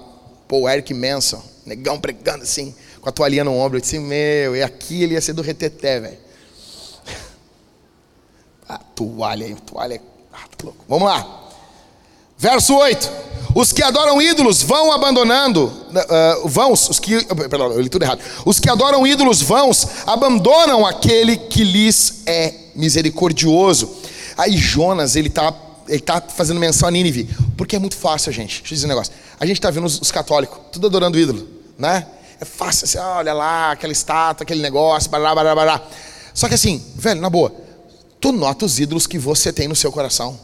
pô, o Eric Manson, negão pregando assim, com a toalhinha no ombro. Eu disse, meu, e aqui ele ia ser do reteté, velho. Ah, toalha aí, toalha. Ah, tá louco. Vamos lá. Verso 8: Os que adoram ídolos vão abandonando, uh, vãos, os que, perdão, eu li tudo errado. Os que adoram ídolos vãos abandonam aquele que lhes é misericordioso. Aí Jonas, ele está ele tá fazendo menção a Nínive, porque é muito fácil, gente. Deixa eu dizer um negócio. A gente está vendo os, os, católicos, tudo adorando ídolo, né? É fácil assim, olha lá, aquela estátua, aquele negócio, bará, bará, bará. Só que assim, velho, na boa, tu nota os ídolos que você tem no seu coração.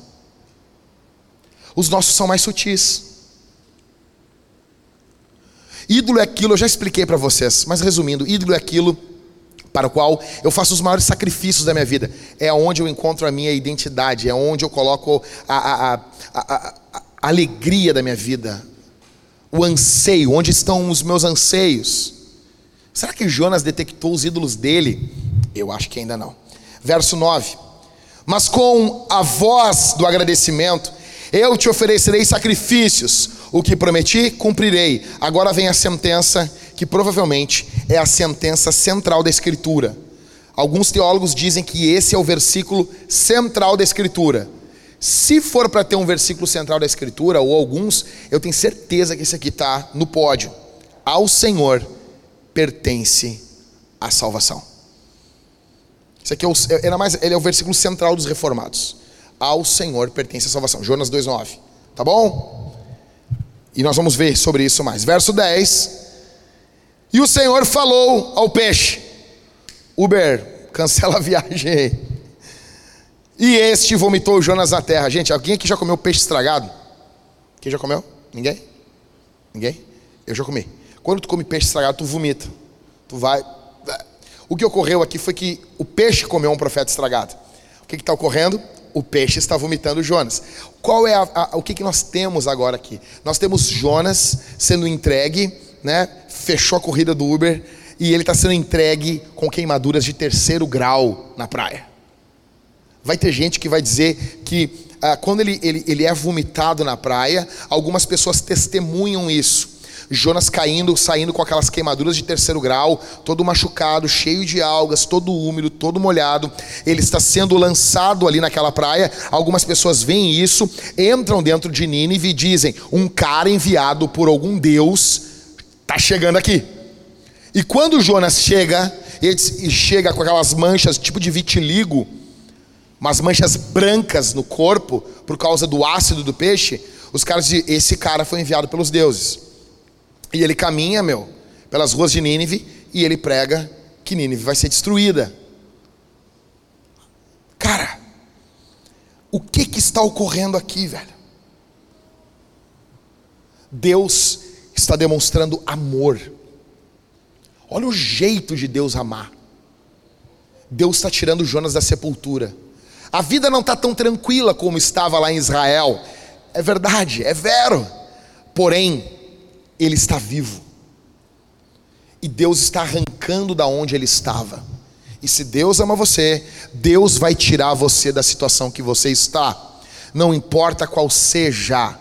Os nossos são mais sutis. Ídolo é aquilo, eu já expliquei para vocês, mas resumindo, ídolo é aquilo para o qual eu faço os maiores sacrifícios da minha vida. É onde eu encontro a minha identidade, é onde eu coloco a, a, a, a alegria da minha vida, o anseio, onde estão os meus anseios. Será que Jonas detectou os ídolos dele? Eu acho que ainda não. Verso 9: Mas com a voz do agradecimento, eu te oferecerei sacrifícios, o que prometi, cumprirei. Agora vem a sentença que provavelmente é a sentença central da Escritura. Alguns teólogos dizem que esse é o versículo central da Escritura. Se for para ter um versículo central da Escritura, ou alguns, eu tenho certeza que esse aqui está no pódio. Ao Senhor pertence a salvação. Esse aqui é o, era mais, ele é o versículo central dos reformados. Ao Senhor pertence a salvação. Jonas 2,9. Tá bom? E nós vamos ver sobre isso mais. Verso 10. E o Senhor falou ao peixe: Uber, cancela a viagem. E este vomitou Jonas na terra. Gente, alguém aqui já comeu peixe estragado? Quem já comeu? Ninguém? Ninguém? Eu já comi. Quando tu come peixe estragado, tu vomita. Tu vai. O que ocorreu aqui foi que o peixe comeu um profeta estragado. O que está ocorrendo? O peixe está vomitando Jonas. Qual é a, a, o que, que nós temos agora aqui? Nós temos Jonas sendo entregue né, fechou a corrida do Uber e ele está sendo entregue com queimaduras de terceiro grau na praia. Vai ter gente que vai dizer que ah, quando ele, ele, ele é vomitado na praia, algumas pessoas testemunham isso. Jonas caindo, saindo com aquelas queimaduras de terceiro grau, todo machucado, cheio de algas, todo úmido, todo molhado. Ele está sendo lançado ali naquela praia. Algumas pessoas veem isso, entram dentro de Nínive e dizem: um cara enviado por algum Deus Está chegando aqui. E quando Jonas chega, ele chega com aquelas manchas tipo de vitiligo, umas manchas brancas no corpo, por causa do ácido do peixe, os caras dizem: esse cara foi enviado pelos deuses. E ele caminha, meu, pelas ruas de Nínive e ele prega que Nínive vai ser destruída. Cara, o que, que está ocorrendo aqui, velho? Deus está demonstrando amor. Olha o jeito de Deus amar. Deus está tirando Jonas da sepultura. A vida não está tão tranquila como estava lá em Israel. É verdade, é vero. Porém, ele está vivo. E Deus está arrancando da onde ele estava. E se Deus ama você, Deus vai tirar você da situação que você está. Não importa qual seja.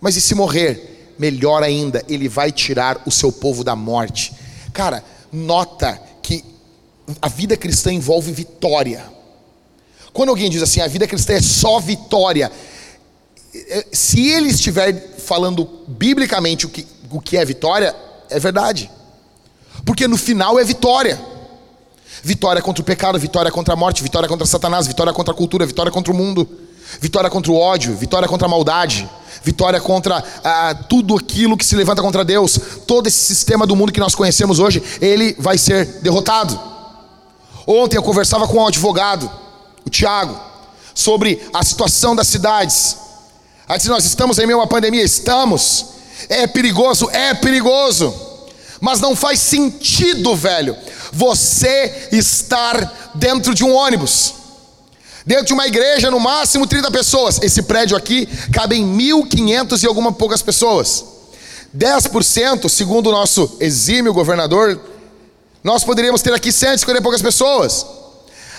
Mas e se morrer? melhor ainda, ele vai tirar o seu povo da morte. Cara, nota que a vida cristã envolve vitória. Quando alguém diz assim, a vida cristã é só vitória, é, se ele estiver falando biblicamente o que, o que é vitória, é verdade. Porque no final é vitória. Vitória contra o pecado, vitória contra a morte, vitória contra Satanás, vitória contra a cultura, vitória contra o mundo, vitória contra o ódio, vitória contra a maldade vitória contra ah, tudo aquilo que se levanta contra Deus, todo esse sistema do mundo que nós conhecemos hoje, ele vai ser derrotado. Ontem eu conversava com um advogado, o Tiago, sobre a situação das cidades. Aí disse: Nós estamos em meio a uma pandemia, estamos. É perigoso, é perigoso. Mas não faz sentido, velho, você estar dentro de um ônibus Dentro de uma igreja, no máximo 30 pessoas. Esse prédio aqui cabe em 1.500 e algumas poucas pessoas. 10%, segundo o nosso exímio governador, nós poderíamos ter aqui 150 e poucas pessoas.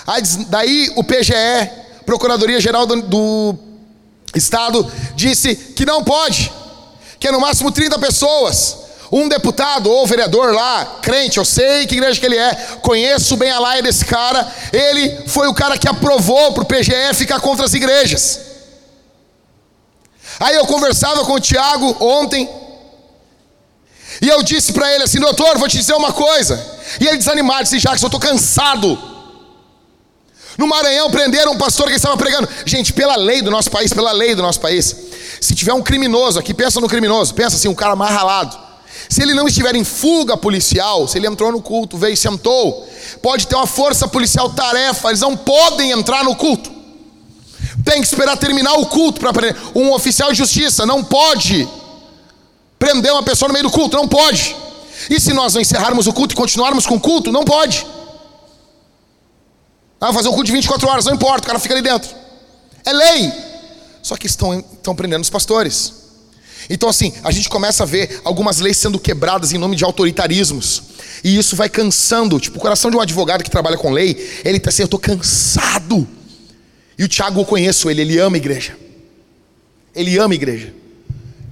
Aí, daí o PGE, Procuradoria Geral do, do Estado, disse que não pode, que é no máximo 30 pessoas. Um deputado ou vereador lá, crente, eu sei que igreja que ele é, conheço bem a laia desse cara. Ele foi o cara que aprovou para o PGE ficar contra as igrejas. Aí eu conversava com o Tiago ontem, e eu disse para ele assim: Doutor, vou te dizer uma coisa. E ele desanimado, disse: Jacques, eu estou cansado. No Maranhão prenderam um pastor que estava pregando. Gente, pela lei do nosso país, pela lei do nosso país, se tiver um criminoso aqui, pensa no criminoso, pensa assim, um cara mais ralado. Se ele não estiver em fuga policial, se ele entrou no culto, veio e sentou, pode ter uma força policial tarefa, eles não podem entrar no culto. Tem que esperar terminar o culto para prender. Um oficial de justiça não pode prender uma pessoa no meio do culto, não pode. E se nós não encerrarmos o culto e continuarmos com o culto, não pode. Ah, fazer um culto de 24 horas, não importa, o cara fica ali dentro. É lei. Só que estão, estão prendendo os pastores. Então, assim, a gente começa a ver algumas leis sendo quebradas em nome de autoritarismos. E isso vai cansando. Tipo, o coração de um advogado que trabalha com lei, ele está assim, eu estou cansado. E o Tiago, eu conheço ele, ele ama a igreja. Ele ama a igreja.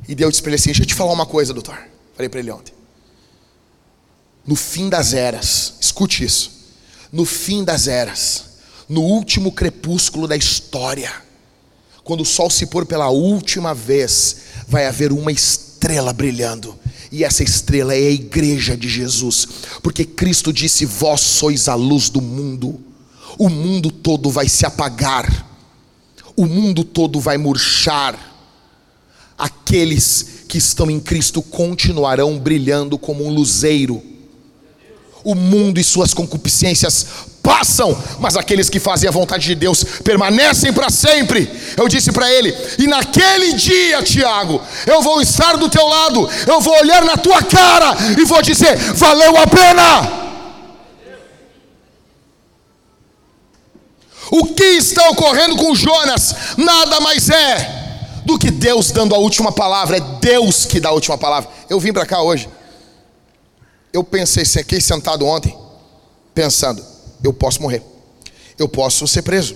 E Deus disse para ele assim: Deixa eu te falar uma coisa, doutor. Falei para ele ontem. No fim das eras, escute isso. No fim das eras, no último crepúsculo da história, quando o sol se pôr pela última vez, vai haver uma estrela brilhando. E essa estrela é a igreja de Jesus, porque Cristo disse: Vós sois a luz do mundo. O mundo todo vai se apagar, o mundo todo vai murchar. Aqueles que estão em Cristo continuarão brilhando como um luzeiro. O mundo e suas concupiscências passam, mas aqueles que fazem a vontade de Deus permanecem para sempre. Eu disse para ele: e naquele dia, Tiago, eu vou estar do teu lado, eu vou olhar na tua cara e vou dizer: valeu a pena. O que está ocorrendo com Jonas nada mais é do que Deus dando a última palavra, é Deus que dá a última palavra. Eu vim para cá hoje, eu pensei, fiquei sentado ontem, pensando, eu posso morrer, eu posso ser preso.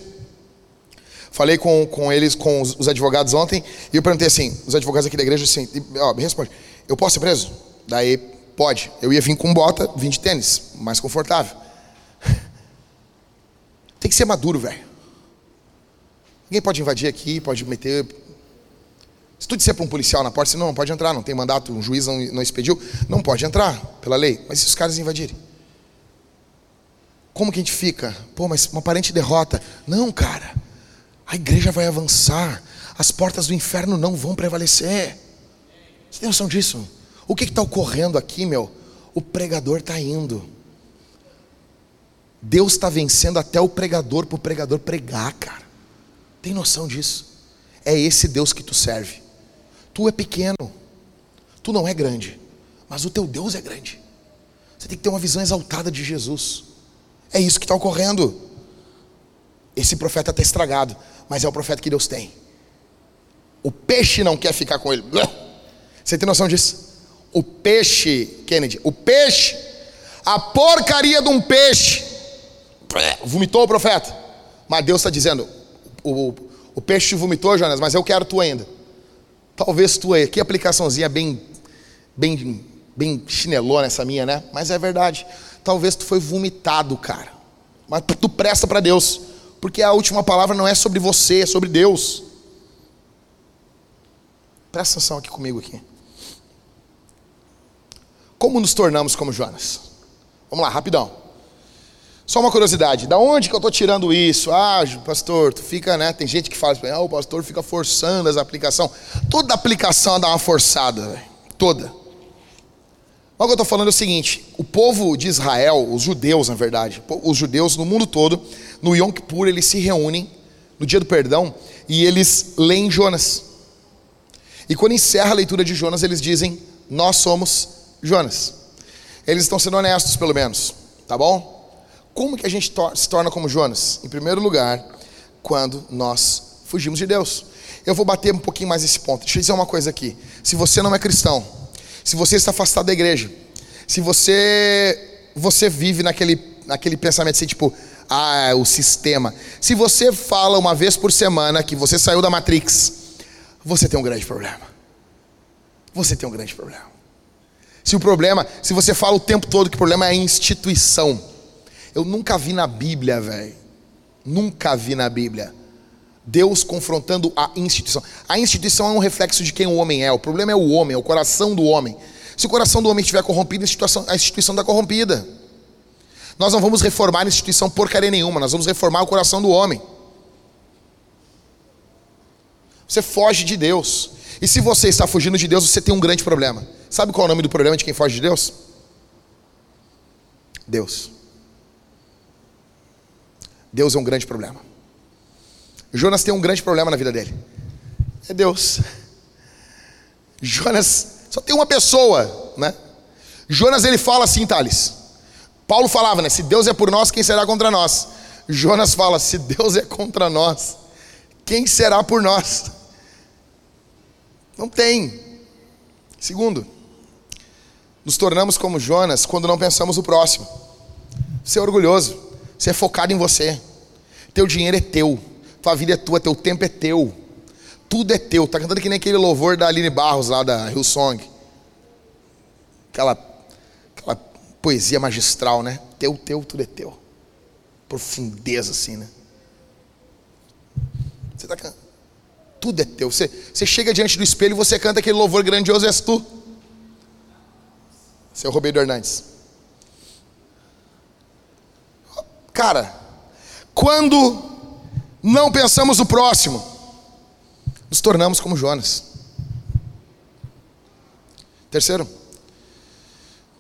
Falei com, com eles, com os, os advogados ontem, e eu perguntei assim: os advogados aqui da igreja, assim, ó, me responde, eu posso ser preso? Daí, pode. Eu ia vir com bota, vim de tênis, mais confortável. Tem que ser maduro, velho. Ninguém pode invadir aqui, pode meter. Se tu disser para um policial na porta, você não, não pode entrar, não tem mandato, um juiz não, não expediu, não pode entrar, pela lei. Mas se os caras invadirem? Como que a gente fica? Pô, mas uma aparente derrota. Não, cara. A igreja vai avançar. As portas do inferno não vão prevalecer. Você tem noção disso? O que está ocorrendo aqui, meu? O pregador está indo. Deus está vencendo até o pregador para o pregador pregar, cara. Tem noção disso? É esse Deus que tu serve. Tu é pequeno, tu não é grande, mas o teu Deus é grande. Você tem que ter uma visão exaltada de Jesus. É isso que está ocorrendo. Esse profeta está estragado, mas é o profeta que Deus tem. O peixe não quer ficar com ele. Você tem noção disso? O peixe, Kennedy, o peixe, a porcaria de um peixe, vomitou o profeta. Mas Deus está dizendo: o, o, o peixe vomitou, Jonas, mas eu quero tu ainda. Talvez tu aí, que aplicaçãozinha bem, bem, bem chinelona essa minha, né? Mas é verdade talvez tu foi vomitado, cara. Mas tu presta para Deus, porque a última palavra não é sobre você, é sobre Deus. Presta atenção aqui comigo aqui. Como nos tornamos como Jonas? Vamos lá, rapidão. Só uma curiosidade, da onde que eu estou tirando isso? Ah, pastor, tu fica, né? Tem gente que fala, ah, o pastor fica forçando as aplicações. Toda aplicação dá uma forçada, véio. toda. O que eu estou falando é o seguinte: o povo de Israel, os judeus, na verdade, os judeus no mundo todo, no Yom Kippur, eles se reúnem no dia do perdão e eles leem Jonas. E quando encerra a leitura de Jonas, eles dizem: Nós somos Jonas. Eles estão sendo honestos, pelo menos, tá bom? Como que a gente se torna como Jonas? Em primeiro lugar, quando nós fugimos de Deus. Eu vou bater um pouquinho mais esse ponto. Deixa eu dizer uma coisa aqui. Se você não é cristão, se você está afastado da igreja, se você você vive naquele, naquele pensamento assim, tipo, ah, o sistema. Se você fala uma vez por semana que você saiu da Matrix, você tem um grande problema. Você tem um grande problema. Se o problema, se você fala o tempo todo que o problema é a instituição. Eu nunca vi na Bíblia, velho. Nunca vi na Bíblia Deus confrontando a instituição. A instituição é um reflexo de quem o homem é. O problema é o homem, é o coração do homem. Se o coração do homem estiver corrompido, a instituição, a instituição está corrompida. Nós não vamos reformar a instituição porcaria nenhuma, nós vamos reformar o coração do homem. Você foge de Deus. E se você está fugindo de Deus, você tem um grande problema. Sabe qual é o nome do problema de quem foge de Deus? Deus. Deus é um grande problema. Jonas tem um grande problema na vida dele. É Deus. Jonas só tem uma pessoa, né? Jonas ele fala assim, Thales. Paulo falava, né? Se Deus é por nós, quem será contra nós? Jonas fala: se Deus é contra nós, quem será por nós? Não tem. Segundo, nos tornamos como Jonas quando não pensamos o próximo. Você é orgulhoso, você é focado em você. Teu dinheiro é teu, tua vida é tua, teu tempo é teu. Tudo é teu. Tá cantando que nem aquele louvor da Aline Barros lá da Hillsong. Aquela, aquela poesia magistral, né? Teu, teu, tudo é teu. Profundeza assim, né? Você tá cantando. Tudo é teu. Você, você chega diante do espelho e você canta aquele louvor grandioso, és tu. Seu Roberto Hernandes. Cara, quando não pensamos no próximo, nos tornamos como Jonas. Terceiro,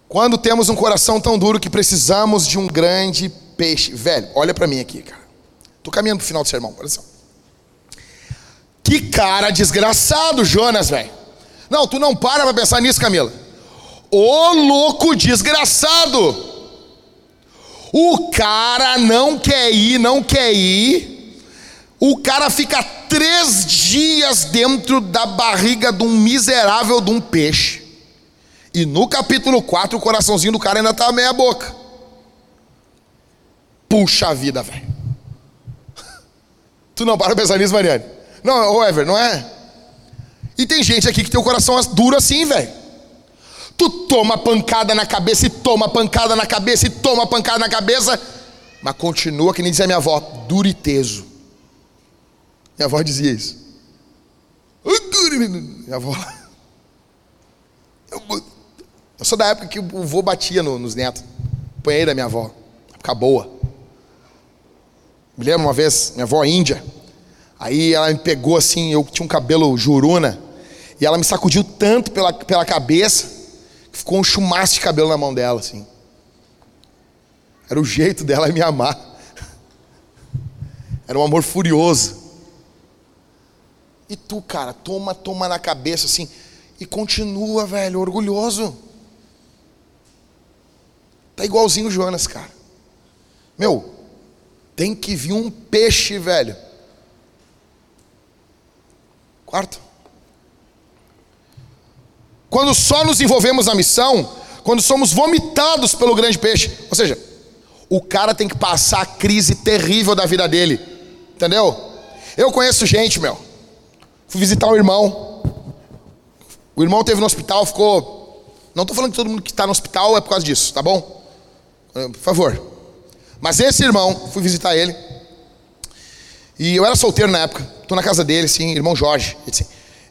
quando temos um coração tão duro que precisamos de um grande peixe. Velho, olha para mim aqui, cara. Tô caminhando pro final do sermão, olha só. Que cara desgraçado, Jonas, velho. Não, tu não para pra pensar nisso, Camila. Ô louco desgraçado. O cara não quer ir, não quer ir. O cara fica três dias dentro da barriga de um miserável de um peixe. E no capítulo 4, o coraçãozinho do cara ainda tá meia boca. Puxa vida, velho. Tu não para pra pensar nisso, Mariane? Não, Ever, não é? E tem gente aqui que tem o coração duro assim, velho. Tu toma pancada na cabeça e toma pancada na cabeça e toma pancada na cabeça, mas continua, que nem dizia minha avó, duro e teso. Minha avó dizia isso. Minha avó. Eu, sou da época que o vô batia no, nos netos. Apanhei da minha avó. Época boa. Me lembro uma vez, minha avó índia. Aí ela me pegou assim, eu tinha um cabelo juruna, e ela me sacudiu tanto pela, pela cabeça, ficou um chumaço de cabelo na mão dela, assim. Era o jeito dela me amar. Era um amor furioso. E tu, cara, toma, toma na cabeça assim, e continua, velho, orgulhoso. Tá igualzinho o Jonas, cara. Meu, tem que vir um peixe, velho Quarto. Quando só nos envolvemos na missão, quando somos vomitados pelo grande peixe. Ou seja, o cara tem que passar a crise terrível da vida dele. Entendeu? Eu conheço gente, meu. Fui visitar um irmão. O irmão teve no hospital, ficou. Não estou falando que todo mundo que está no hospital é por causa disso, tá bom? Eh, por favor. Mas esse irmão, fui visitar ele. E eu era solteiro na época. Estou na casa dele, assim, irmão Jorge.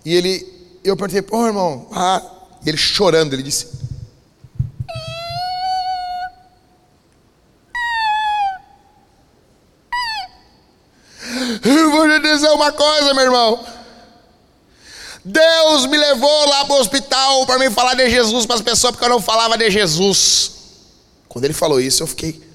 E ele, eu perguntei, pô, irmão, ah, e ele chorando, ele disse. Eu vou te dizer uma coisa, meu irmão. Deus me levou lá para o hospital para me falar de Jesus para as pessoas porque eu não falava de Jesus. Quando ele falou isso, eu fiquei,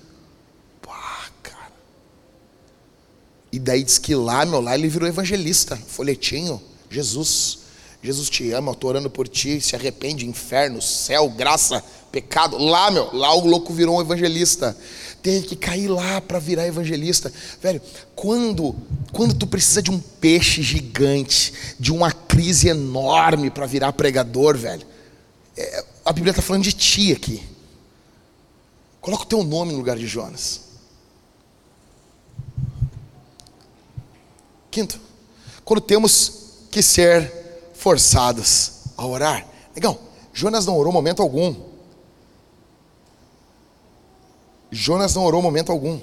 E daí diz que lá, meu, lá ele virou evangelista, folhetinho. Jesus, Jesus te ama, eu estou orando por ti, se arrepende, inferno, céu, graça, pecado. Lá, meu, lá o louco virou um evangelista. Teve que cair lá para virar evangelista. Velho, quando, quando tu precisa de um peixe gigante, de uma crise enorme para virar pregador, velho, é, a Bíblia está falando de ti aqui. Coloca o teu nome no lugar de Jonas. Quinto, quando temos que ser forçados a orar. Legal, Jonas não orou momento algum. Jonas não orou momento algum.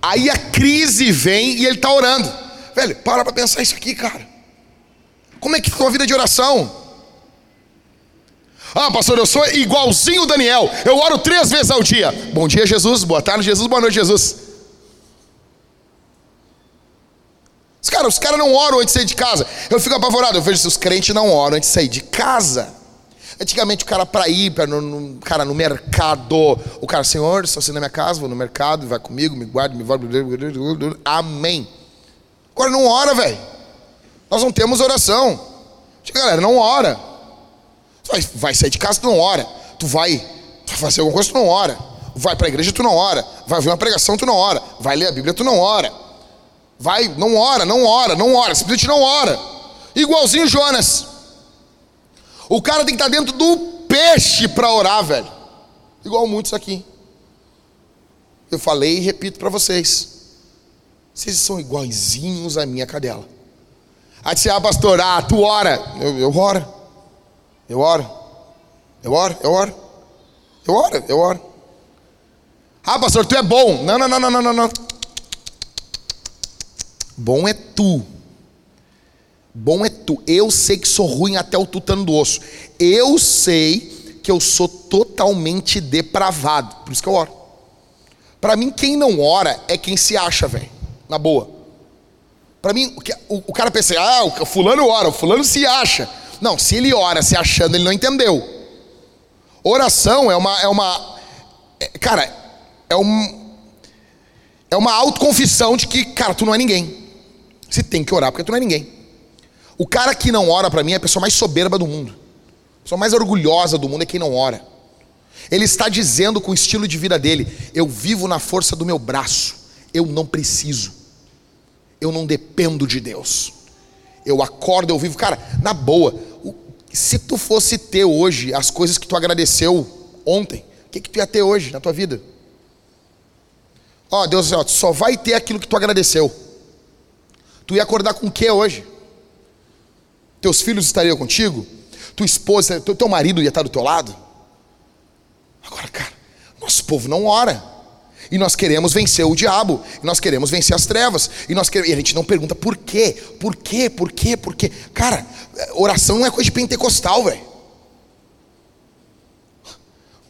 Aí a crise vem e ele está orando. Velho, para para pensar isso aqui, cara. Como é que ficou a vida de oração? Ah, pastor, eu sou igualzinho o Daniel. Eu oro três vezes ao dia. Bom dia, Jesus. Boa tarde, Jesus. Boa noite, Jesus. Os caras os cara não oram antes de sair de casa. Eu fico apavorado. Eu vejo se os crentes não oram antes de sair de casa. Antigamente o cara para ir, pra no, no, cara no mercado, o cara, Senhor, estou saindo da minha casa, vou no mercado, vai comigo, me guarde, me guarde. Amém. Agora não ora, velho. Nós não temos oração. Galera, não ora. Vai, vai sair de casa, tu não ora. Tu vai fazer alguma coisa, tu não ora. Vai para a igreja, tu não ora. Vai ouvir uma pregação, tu não ora. Vai ler a Bíblia, tu não ora. Vai, não ora, não ora, não ora. Simplesmente não ora. Igualzinho Jonas. O cara tem que estar dentro do peixe para orar, velho. Igual muitos aqui. Eu falei e repito para vocês. Vocês são iguaizinhos à minha cadela. Aí disse, ah, pastor, ah, tu ora. Eu, eu oro. Eu oro. Eu oro, eu oro. Eu oro, eu oro. Ah, pastor, tu é bom. Não, não, não, não, não, não. Bom é tu. Bom é tu. Eu sei que sou ruim até o tutano do osso. Eu sei que eu sou totalmente depravado. Por isso que eu oro. Para mim, quem não ora é quem se acha, velho. Na boa. Para mim, o, o, cara pensa, ah, o fulano ora, o fulano se acha. Não, se ele ora se achando, ele não entendeu. Oração é uma. É uma é, cara, é um. É uma autoconfissão de que, cara, tu não é ninguém. Você tem que orar porque tu não é ninguém. O cara que não ora para mim é a pessoa mais soberba do mundo. A pessoa mais orgulhosa do mundo é quem não ora. Ele está dizendo com o estilo de vida dele: Eu vivo na força do meu braço. Eu não preciso. Eu não dependo de Deus. Eu acordo, eu vivo. Cara, na boa, se tu fosse ter hoje as coisas que tu agradeceu ontem, o que, que tu ia ter hoje na tua vida? Ó, Deus, ó, tu só vai ter aquilo que tu agradeceu. Tu ia acordar com o que hoje? Teus filhos estariam contigo? Tua esposa, teu, teu marido ia estar do teu lado? Agora, cara, nosso povo não ora. E nós queremos vencer o diabo, e nós queremos vencer as trevas, e nós queremos, e a gente não pergunta por quê, por quê, por quê, por quê. Cara, oração não é coisa de pentecostal, velho.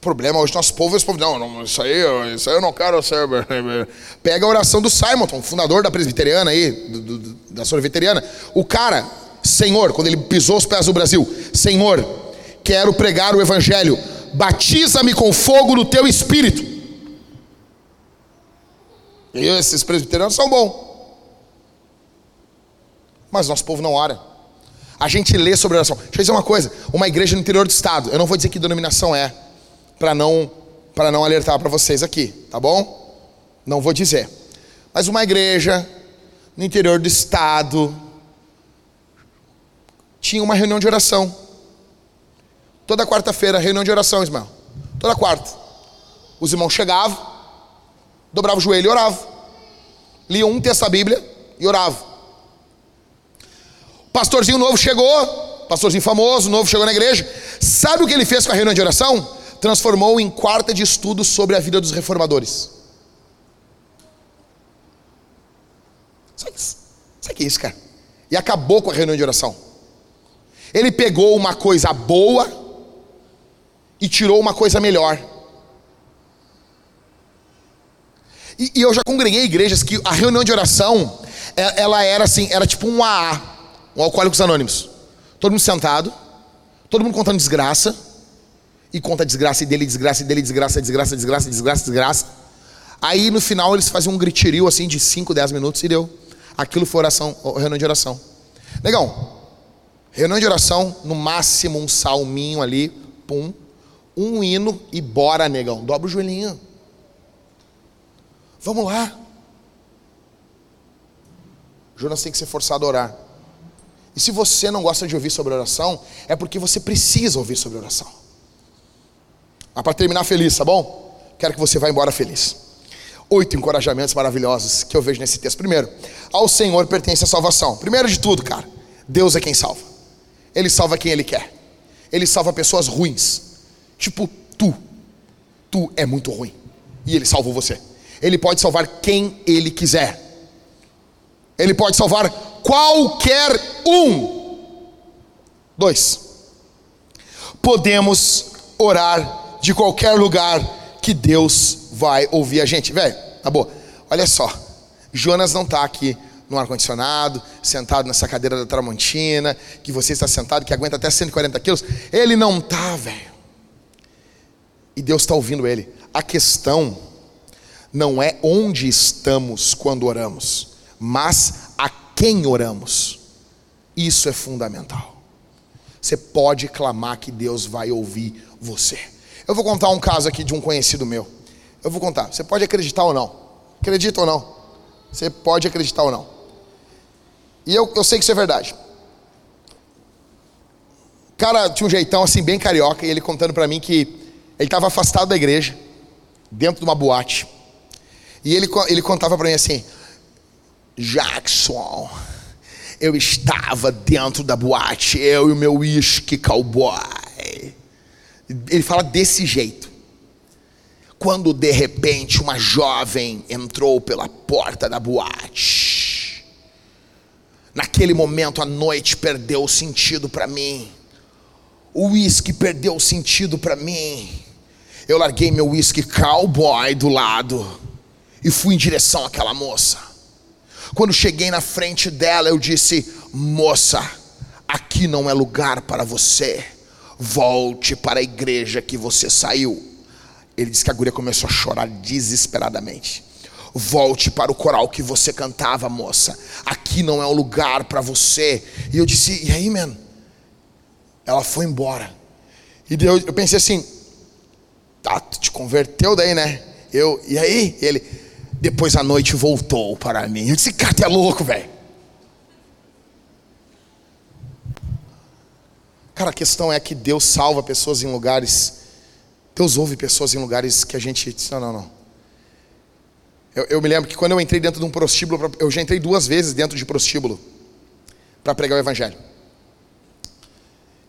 Problema hoje nosso povo esse povo, não, não, isso aí, isso aí eu não quero ser. Pega a oração do Simon, fundador da presbiteriana aí, do, do, da sorveteriana. O cara Senhor, quando ele pisou os pés no Brasil, Senhor, quero pregar o Evangelho, batiza-me com fogo no teu espírito. E esses presbiterianos são bons, mas nosso povo não ora. A gente lê sobre oração. Deixa eu dizer uma coisa: uma igreja no interior do estado, eu não vou dizer que denominação é, para não, para não alertar para vocês aqui, tá bom? Não vou dizer. Mas uma igreja no interior do estado, tinha uma reunião de oração. Toda quarta-feira, reunião de oração, Ismael. Toda quarta. Os irmãos chegavam, dobravam o joelho e oravam. Liam um texto da Bíblia e oravam. Pastorzinho novo chegou, pastorzinho famoso, novo chegou na igreja. Sabe o que ele fez com a reunião de oração? Transformou em quarta de estudo sobre a vida dos reformadores. Sabe o que é isso, cara? E acabou com a reunião de oração. Ele pegou uma coisa boa e tirou uma coisa melhor. E, e, eu já congreguei igrejas que a reunião de oração, é, ela era assim, era tipo um AA, um Alcoólicos Anônimos. Todo mundo sentado, todo mundo contando desgraça, e conta desgraça, e dele desgraça, dele desgraça, desgraça, desgraça, desgraça, desgraça. Aí no final eles faziam um gritirio assim de 5, 10 minutos e deu. Aquilo foi oração, reunião de oração. Legal, Reunião de oração, no máximo um salminho ali, pum, um hino e bora, negão. Dobra o joelhinho. Vamos lá. Jonas tem que ser forçado a orar. E se você não gosta de ouvir sobre oração, é porque você precisa ouvir sobre oração. Mas para terminar feliz, tá bom? Quero que você vá embora feliz. Oito encorajamentos maravilhosos que eu vejo nesse texto. Primeiro, ao Senhor pertence a salvação. Primeiro de tudo, cara, Deus é quem salva. Ele salva quem ele quer. Ele salva pessoas ruins. Tipo tu. Tu é muito ruim. E ele salvou você. Ele pode salvar quem ele quiser. Ele pode salvar qualquer um. Dois. Podemos orar de qualquer lugar que Deus vai ouvir a gente. Velho, tá bom. Olha só. Jonas não está aqui no ar-condicionado, sentado nessa cadeira da Tramontina, que você está sentado, que aguenta até 140 quilos. Ele não está, velho. E Deus está ouvindo ele. A questão não é onde estamos quando oramos, mas a quem oramos. Isso é fundamental. Você pode clamar que Deus vai ouvir você. Eu vou contar um caso aqui de um conhecido meu. Eu vou contar. Você pode acreditar ou não. Acredita ou não. Você pode acreditar ou não. E eu, eu sei que isso é verdade. O cara tinha um jeitão assim, bem carioca, e ele contando para mim que ele estava afastado da igreja, dentro de uma boate. E ele, ele contava para mim assim: Jackson, eu estava dentro da boate, eu e o meu uísque cowboy. Ele fala desse jeito. Quando de repente uma jovem entrou pela porta da boate. Naquele momento a noite perdeu o sentido para mim. O uísque perdeu o sentido para mim. Eu larguei meu uísque cowboy do lado e fui em direção àquela moça. Quando cheguei na frente dela, eu disse: Moça, aqui não é lugar para você. Volte para a igreja que você saiu. Ele disse que a guria começou a chorar desesperadamente. Volte para o coral que você cantava, moça. Aqui não é o lugar para você. E eu disse: E aí, man? Ela foi embora. E Deus, eu pensei assim: Tá, tu te converteu daí, né? Eu, e aí? Ele, depois a noite voltou para mim. Eu disse, cara, tu é louco, velho. Cara, a questão é que Deus salva pessoas em lugares. Deus ouve pessoas em lugares que a gente. Não, não, não. Eu, eu me lembro que quando eu entrei dentro de um prostíbulo, eu já entrei duas vezes dentro de prostíbulo para pregar o Evangelho.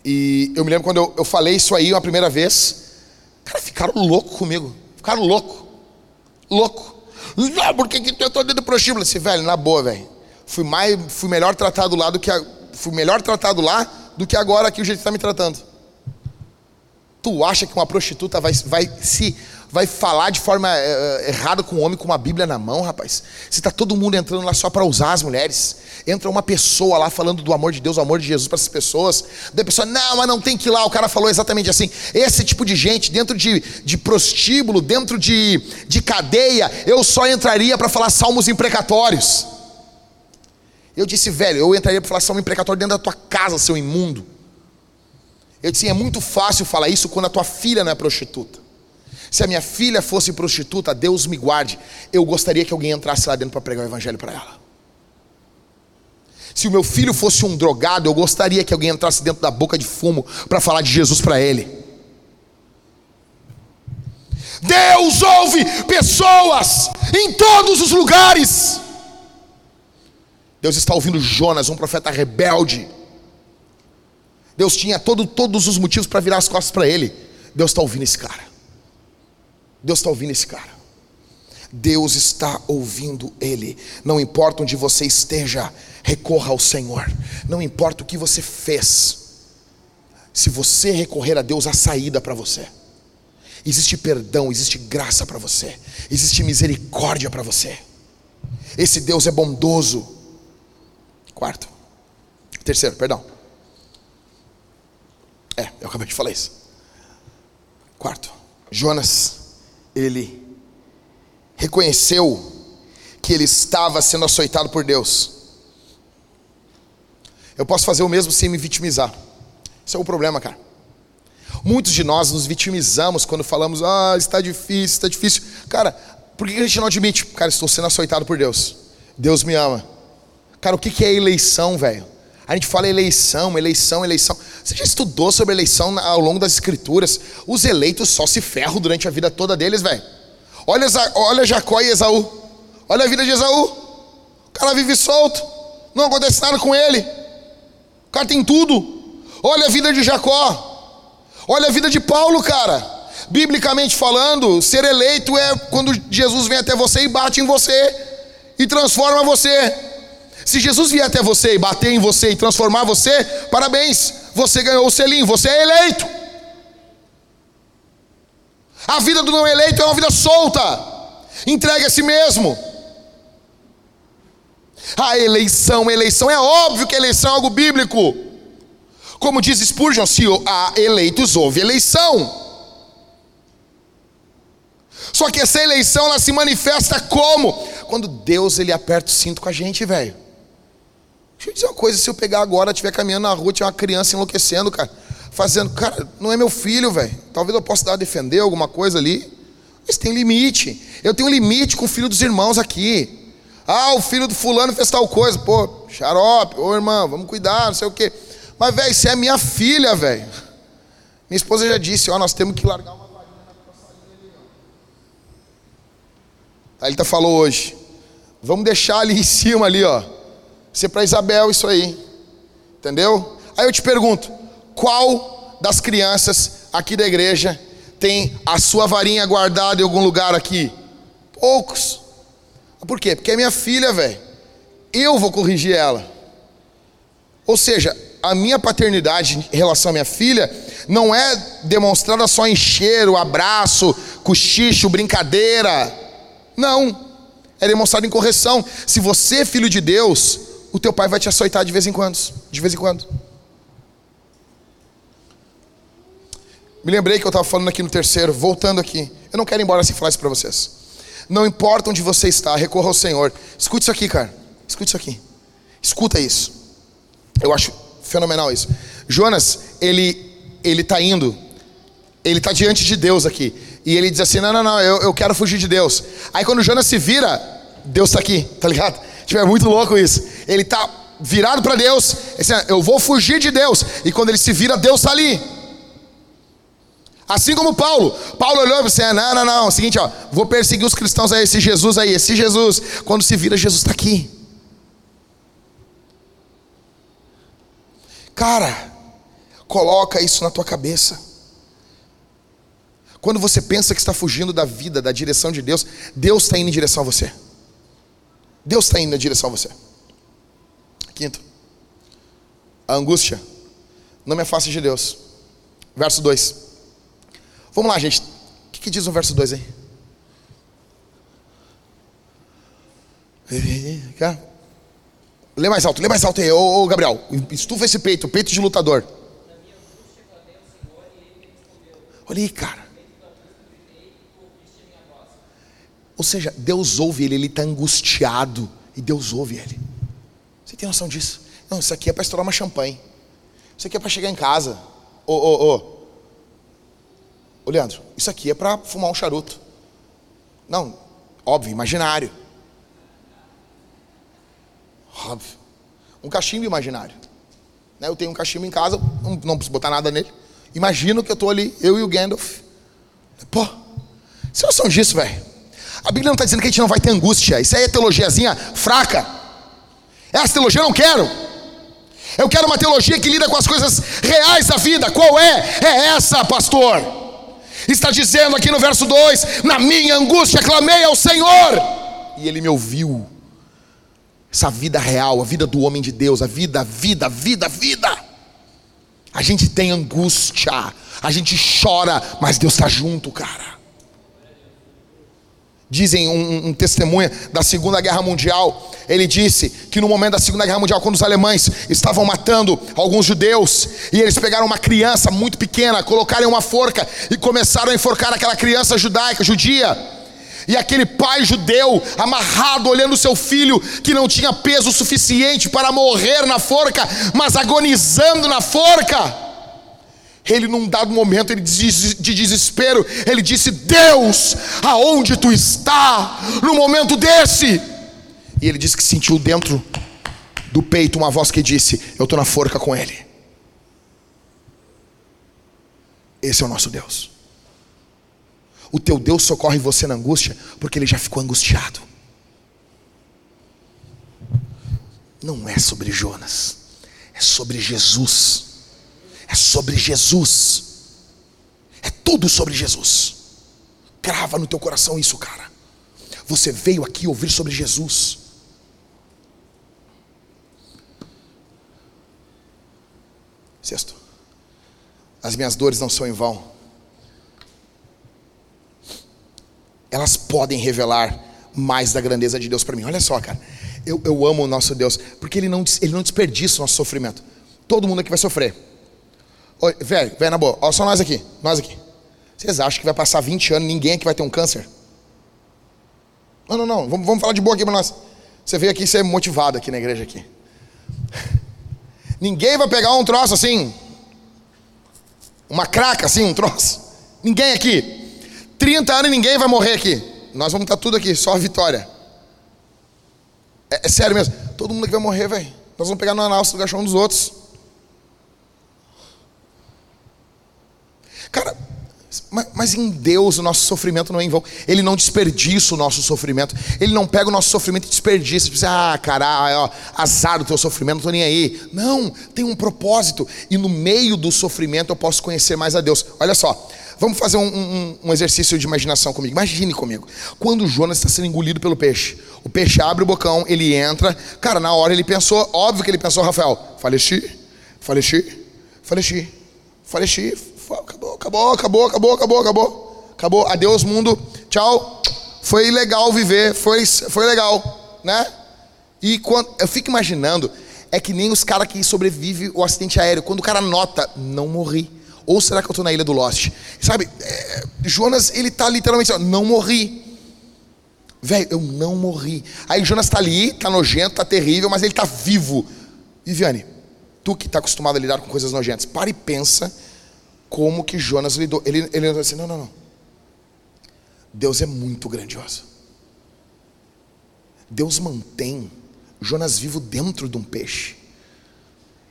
E eu me lembro quando eu, eu falei isso aí uma primeira vez, cara, ficaram louco comigo. Ficaram louco. Louco. Não, por que, eu tô dentro do prostíbulo? Disse, velho, na boa, velho. Fui, mais, fui melhor tratado lá do que. A, fui melhor tratado lá do que agora aqui o jeito que está me tratando. Tu acha que uma prostituta vai, vai se vai falar de forma uh, errada com um homem com uma Bíblia na mão, rapaz? Se está todo mundo entrando lá só para usar as mulheres, entra uma pessoa lá falando do amor de Deus, do amor de Jesus para essas pessoas, da pessoa, não, mas não tem que ir lá. O cara falou exatamente assim. Esse tipo de gente, dentro de, de prostíbulo, dentro de, de cadeia, eu só entraria para falar salmos imprecatórios. Eu disse, velho, eu entraria para falar salmo imprecatório dentro da tua casa, seu imundo. Eu disse, é muito fácil falar isso quando a tua filha não é prostituta. Se a minha filha fosse prostituta, Deus me guarde, eu gostaria que alguém entrasse lá dentro para pregar o evangelho para ela. Se o meu filho fosse um drogado, eu gostaria que alguém entrasse dentro da boca de fumo para falar de Jesus para ele. Deus ouve pessoas em todos os lugares. Deus está ouvindo Jonas, um profeta rebelde. Deus tinha todo, todos os motivos para virar as costas para ele. Deus está ouvindo esse cara. Deus está ouvindo esse cara. Deus está ouvindo ele. Não importa onde você esteja, recorra ao Senhor. Não importa o que você fez. Se você recorrer a Deus, há saída para você. Existe perdão, existe graça para você. Existe misericórdia para você. Esse Deus é bondoso. Quarto. Terceiro, perdão. É, eu acabei de falar isso. Quarto, Jonas, ele reconheceu que ele estava sendo açoitado por Deus. Eu posso fazer o mesmo sem me vitimizar. Esse é o problema, cara. Muitos de nós nos vitimizamos quando falamos, ah, está difícil, está difícil. Cara, por que a gente não admite? Cara, estou sendo açoitado por Deus. Deus me ama. Cara, o que é eleição, velho? A gente fala eleição, eleição, eleição. Você já estudou sobre eleição ao longo das escrituras? Os eleitos só se ferram durante a vida toda deles, velho. Olha, olha Jacó e Esaú. Olha a vida de Esaú. O cara vive solto. Não acontece nada com ele. O cara tem tudo. Olha a vida de Jacó. Olha a vida de Paulo, cara. biblicamente falando, ser eleito é quando Jesus vem até você e bate em você e transforma você. Se Jesus vier até você e bater em você e transformar você, parabéns, você ganhou o selinho, você é eleito. A vida do não eleito é uma vida solta, entregue a si mesmo. A eleição, eleição, é óbvio que a eleição é algo bíblico. Como diz Spurgeon, se há eleitos, houve eleição. Só que essa eleição ela se manifesta como? Quando Deus ele aperta o cinto com a gente, velho. Deixa eu dizer uma coisa, se eu pegar agora, estiver caminhando na rua, tiver uma criança enlouquecendo, cara, fazendo, cara, não é meu filho, velho. Talvez eu possa dar a defender alguma coisa ali, mas tem limite. Eu tenho um limite com o filho dos irmãos aqui. Ah, o filho do fulano fez tal coisa. Pô, xarope, ô irmão, vamos cuidar, não sei o quê. Mas, velho, isso é minha filha, velho. Minha esposa já disse, ó, nós temos que largar uma varinha na ali, ó. Aí ele tá falou hoje. Vamos deixar ali em cima ali, ó. Ser para Isabel isso aí. Entendeu? Aí eu te pergunto, qual das crianças aqui da igreja tem a sua varinha guardada em algum lugar aqui? Poucos. Por quê? Porque é minha filha, velho. Eu vou corrigir ela. Ou seja, a minha paternidade em relação à minha filha não é demonstrada só em cheiro, abraço, cochicho, brincadeira. Não. É demonstrada em correção. Se você é filho de Deus, o teu pai vai te açoitar de vez em quando. De vez em quando. Me lembrei que eu estava falando aqui no terceiro, voltando aqui. Eu não quero ir embora sem falar isso para vocês. Não importa onde você está, recorra ao Senhor. Escute isso aqui, cara. Escute isso aqui. Escuta isso. Eu acho fenomenal isso. Jonas, ele ele está indo, ele está diante de Deus aqui. E ele diz assim: Não, não, não, eu, eu quero fugir de Deus. Aí quando Jonas se vira, Deus está aqui, tá ligado? Tipo, é muito louco isso. Ele está virado para Deus, assim, eu vou fugir de Deus. E quando ele se vira, Deus está ali. Assim como Paulo. Paulo olhou e disse: Não, não, não. É o seguinte, ó, vou perseguir os cristãos aí, esse Jesus aí, esse Jesus. Quando se vira, Jesus está aqui. Cara, coloca isso na tua cabeça. Quando você pensa que está fugindo da vida, da direção de Deus, Deus está indo em direção a você. Deus está indo em direção a você. Quinto, a angústia não me afaste de Deus. Verso 2. Vamos lá, gente. O que, que diz o verso 2 aí? Lê mais alto, lê mais alto aí, ô, ô Gabriel. Estufa esse peito, peito de lutador. Olha aí, cara. Ou seja, Deus ouve ele, ele está angustiado. E Deus ouve ele. Você tem noção disso? Não, isso aqui é para estourar uma champanhe. Isso aqui é para chegar em casa. Ô, ô, ô. Ô Leandro, isso aqui é para fumar um charuto. Não, óbvio, imaginário. Óbvio. Um cachimbo imaginário. Né, eu tenho um cachimbo em casa, não, não preciso botar nada nele. Imagino que eu estou ali, eu e o Gandalf. Pô, você não são disso, velho. A Bíblia não está dizendo que a gente não vai ter angústia. Isso aí é teologiazinha fraca. Essa teologia eu não quero. Eu quero uma teologia que lida com as coisas reais da vida. Qual é? É essa, pastor. Está dizendo aqui no verso 2: Na minha angústia clamei ao Senhor, e Ele me ouviu. Essa vida real, a vida do homem de Deus, a vida, a vida, a vida, a vida. A gente tem angústia, a gente chora, mas Deus está junto, cara. Dizem um, um testemunho da Segunda Guerra Mundial. Ele disse que no momento da Segunda Guerra Mundial, quando os alemães estavam matando alguns judeus, e eles pegaram uma criança muito pequena, colocaram em uma forca e começaram a enforcar aquela criança judaica, judia. E aquele pai judeu, amarrado, olhando seu filho, que não tinha peso suficiente para morrer na forca, mas agonizando na forca. Ele, num dado momento ele de desespero, ele disse: Deus, aonde tu está no momento desse? E ele disse que sentiu dentro do peito uma voz que disse: Eu estou na forca com ele. Esse é o nosso Deus. O teu Deus socorre você na angústia, porque ele já ficou angustiado. Não é sobre Jonas, é sobre Jesus é sobre Jesus. É tudo sobre Jesus. Crava no teu coração isso, cara. Você veio aqui ouvir sobre Jesus. Sexto, as minhas dores não são em vão. Elas podem revelar mais da grandeza de Deus para mim. Olha só, cara. Eu, eu amo o nosso Deus, porque ele não, ele não desperdiça o nosso sofrimento. Todo mundo aqui vai sofrer. Oi, velho, velho, na boa. Olha só nós aqui, nós aqui. Vocês acham que vai passar 20 anos ninguém aqui vai ter um câncer? Não, não, não. Vamos, vamos falar de boa aqui para nós. Você veio aqui ser motivado aqui na igreja aqui. Ninguém vai pegar um troço assim, uma craca assim, um troço. Ninguém aqui. 30 anos ninguém vai morrer aqui. Nós vamos estar tudo aqui, só a vitória. É, é sério mesmo. Todo mundo aqui vai morrer, velho. Nós vamos pegar no análise do caixão dos outros. Cara, mas, em Deus o nosso sofrimento não é em vão. Ele não desperdiça o nosso sofrimento. Ele não pega o nosso sofrimento e desperdiça. Assim, ah, caralho, azar do teu sofrimento, não estou nem aí. Não, tem um propósito. E no meio do sofrimento eu posso conhecer mais a Deus. Olha só, vamos fazer um, um, um exercício de imaginação comigo. Imagine comigo. Quando Jonas está sendo engolido pelo peixe. O peixe abre o bocão, ele entra. Cara, na hora ele pensou, óbvio que ele pensou, Rafael, faleci, faleci, faleci, faleci acabou, acabou, acabou, acabou, acabou, acabou. Acabou. Adeus, mundo. Tchau. Foi legal viver, foi, foi legal, né? E quando eu fico imaginando, é que nem os caras que sobrevivem o acidente aéreo. Quando o cara nota, não morri. Ou será que eu estou na ilha do Lost? Sabe, é, Jonas, ele tá literalmente assim, não morri. Velho, eu não morri. Aí Jonas está ali, tá nojento, tá terrível, mas ele tá vivo. Viviane, tu que está acostumado a lidar com coisas nojentas, para e pensa como que Jonas lidou. Ele, ele lidou assim: não, não, não. Deus é muito grandioso. Deus mantém Jonas vivo dentro de um peixe.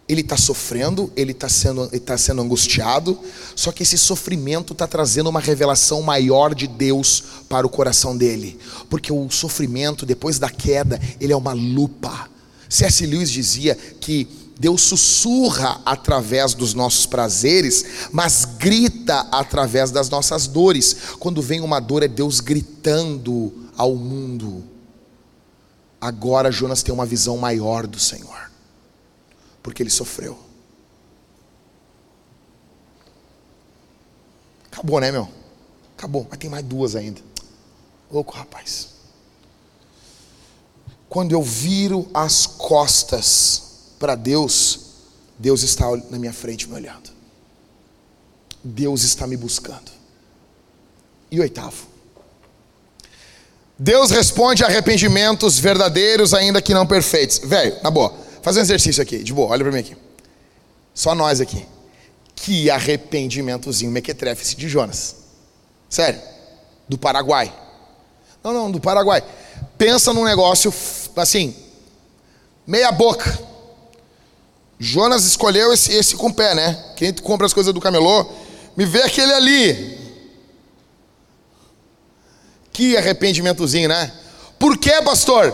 Ele está sofrendo, ele está sendo, tá sendo angustiado, só que esse sofrimento está trazendo uma revelação maior de Deus para o coração dele, porque o sofrimento, depois da queda, ele é uma lupa. C.S. Lewis dizia que Deus sussurra através dos nossos prazeres, mas grita através das nossas dores. Quando vem uma dor, é Deus gritando ao mundo. Agora Jonas tem uma visão maior do Senhor, porque ele sofreu. Acabou, né, meu? Acabou, mas tem mais duas ainda. Louco, rapaz. Quando eu viro as costas, para Deus, Deus está na minha frente me olhando. Deus está me buscando. E oitavo, Deus responde a arrependimentos verdadeiros, ainda que não perfeitos. Velho, na boa, faz um exercício aqui, de boa, olha para mim aqui. Só nós aqui. Que arrependimentozinho mequetrefe de Jonas. Sério, do Paraguai. Não, não, do Paraguai. Pensa num negócio assim, meia boca. Jonas escolheu esse, esse com pé, né? Quem compra as coisas do camelô, me vê aquele ali. Que arrependimentozinho, né? Por quê, pastor?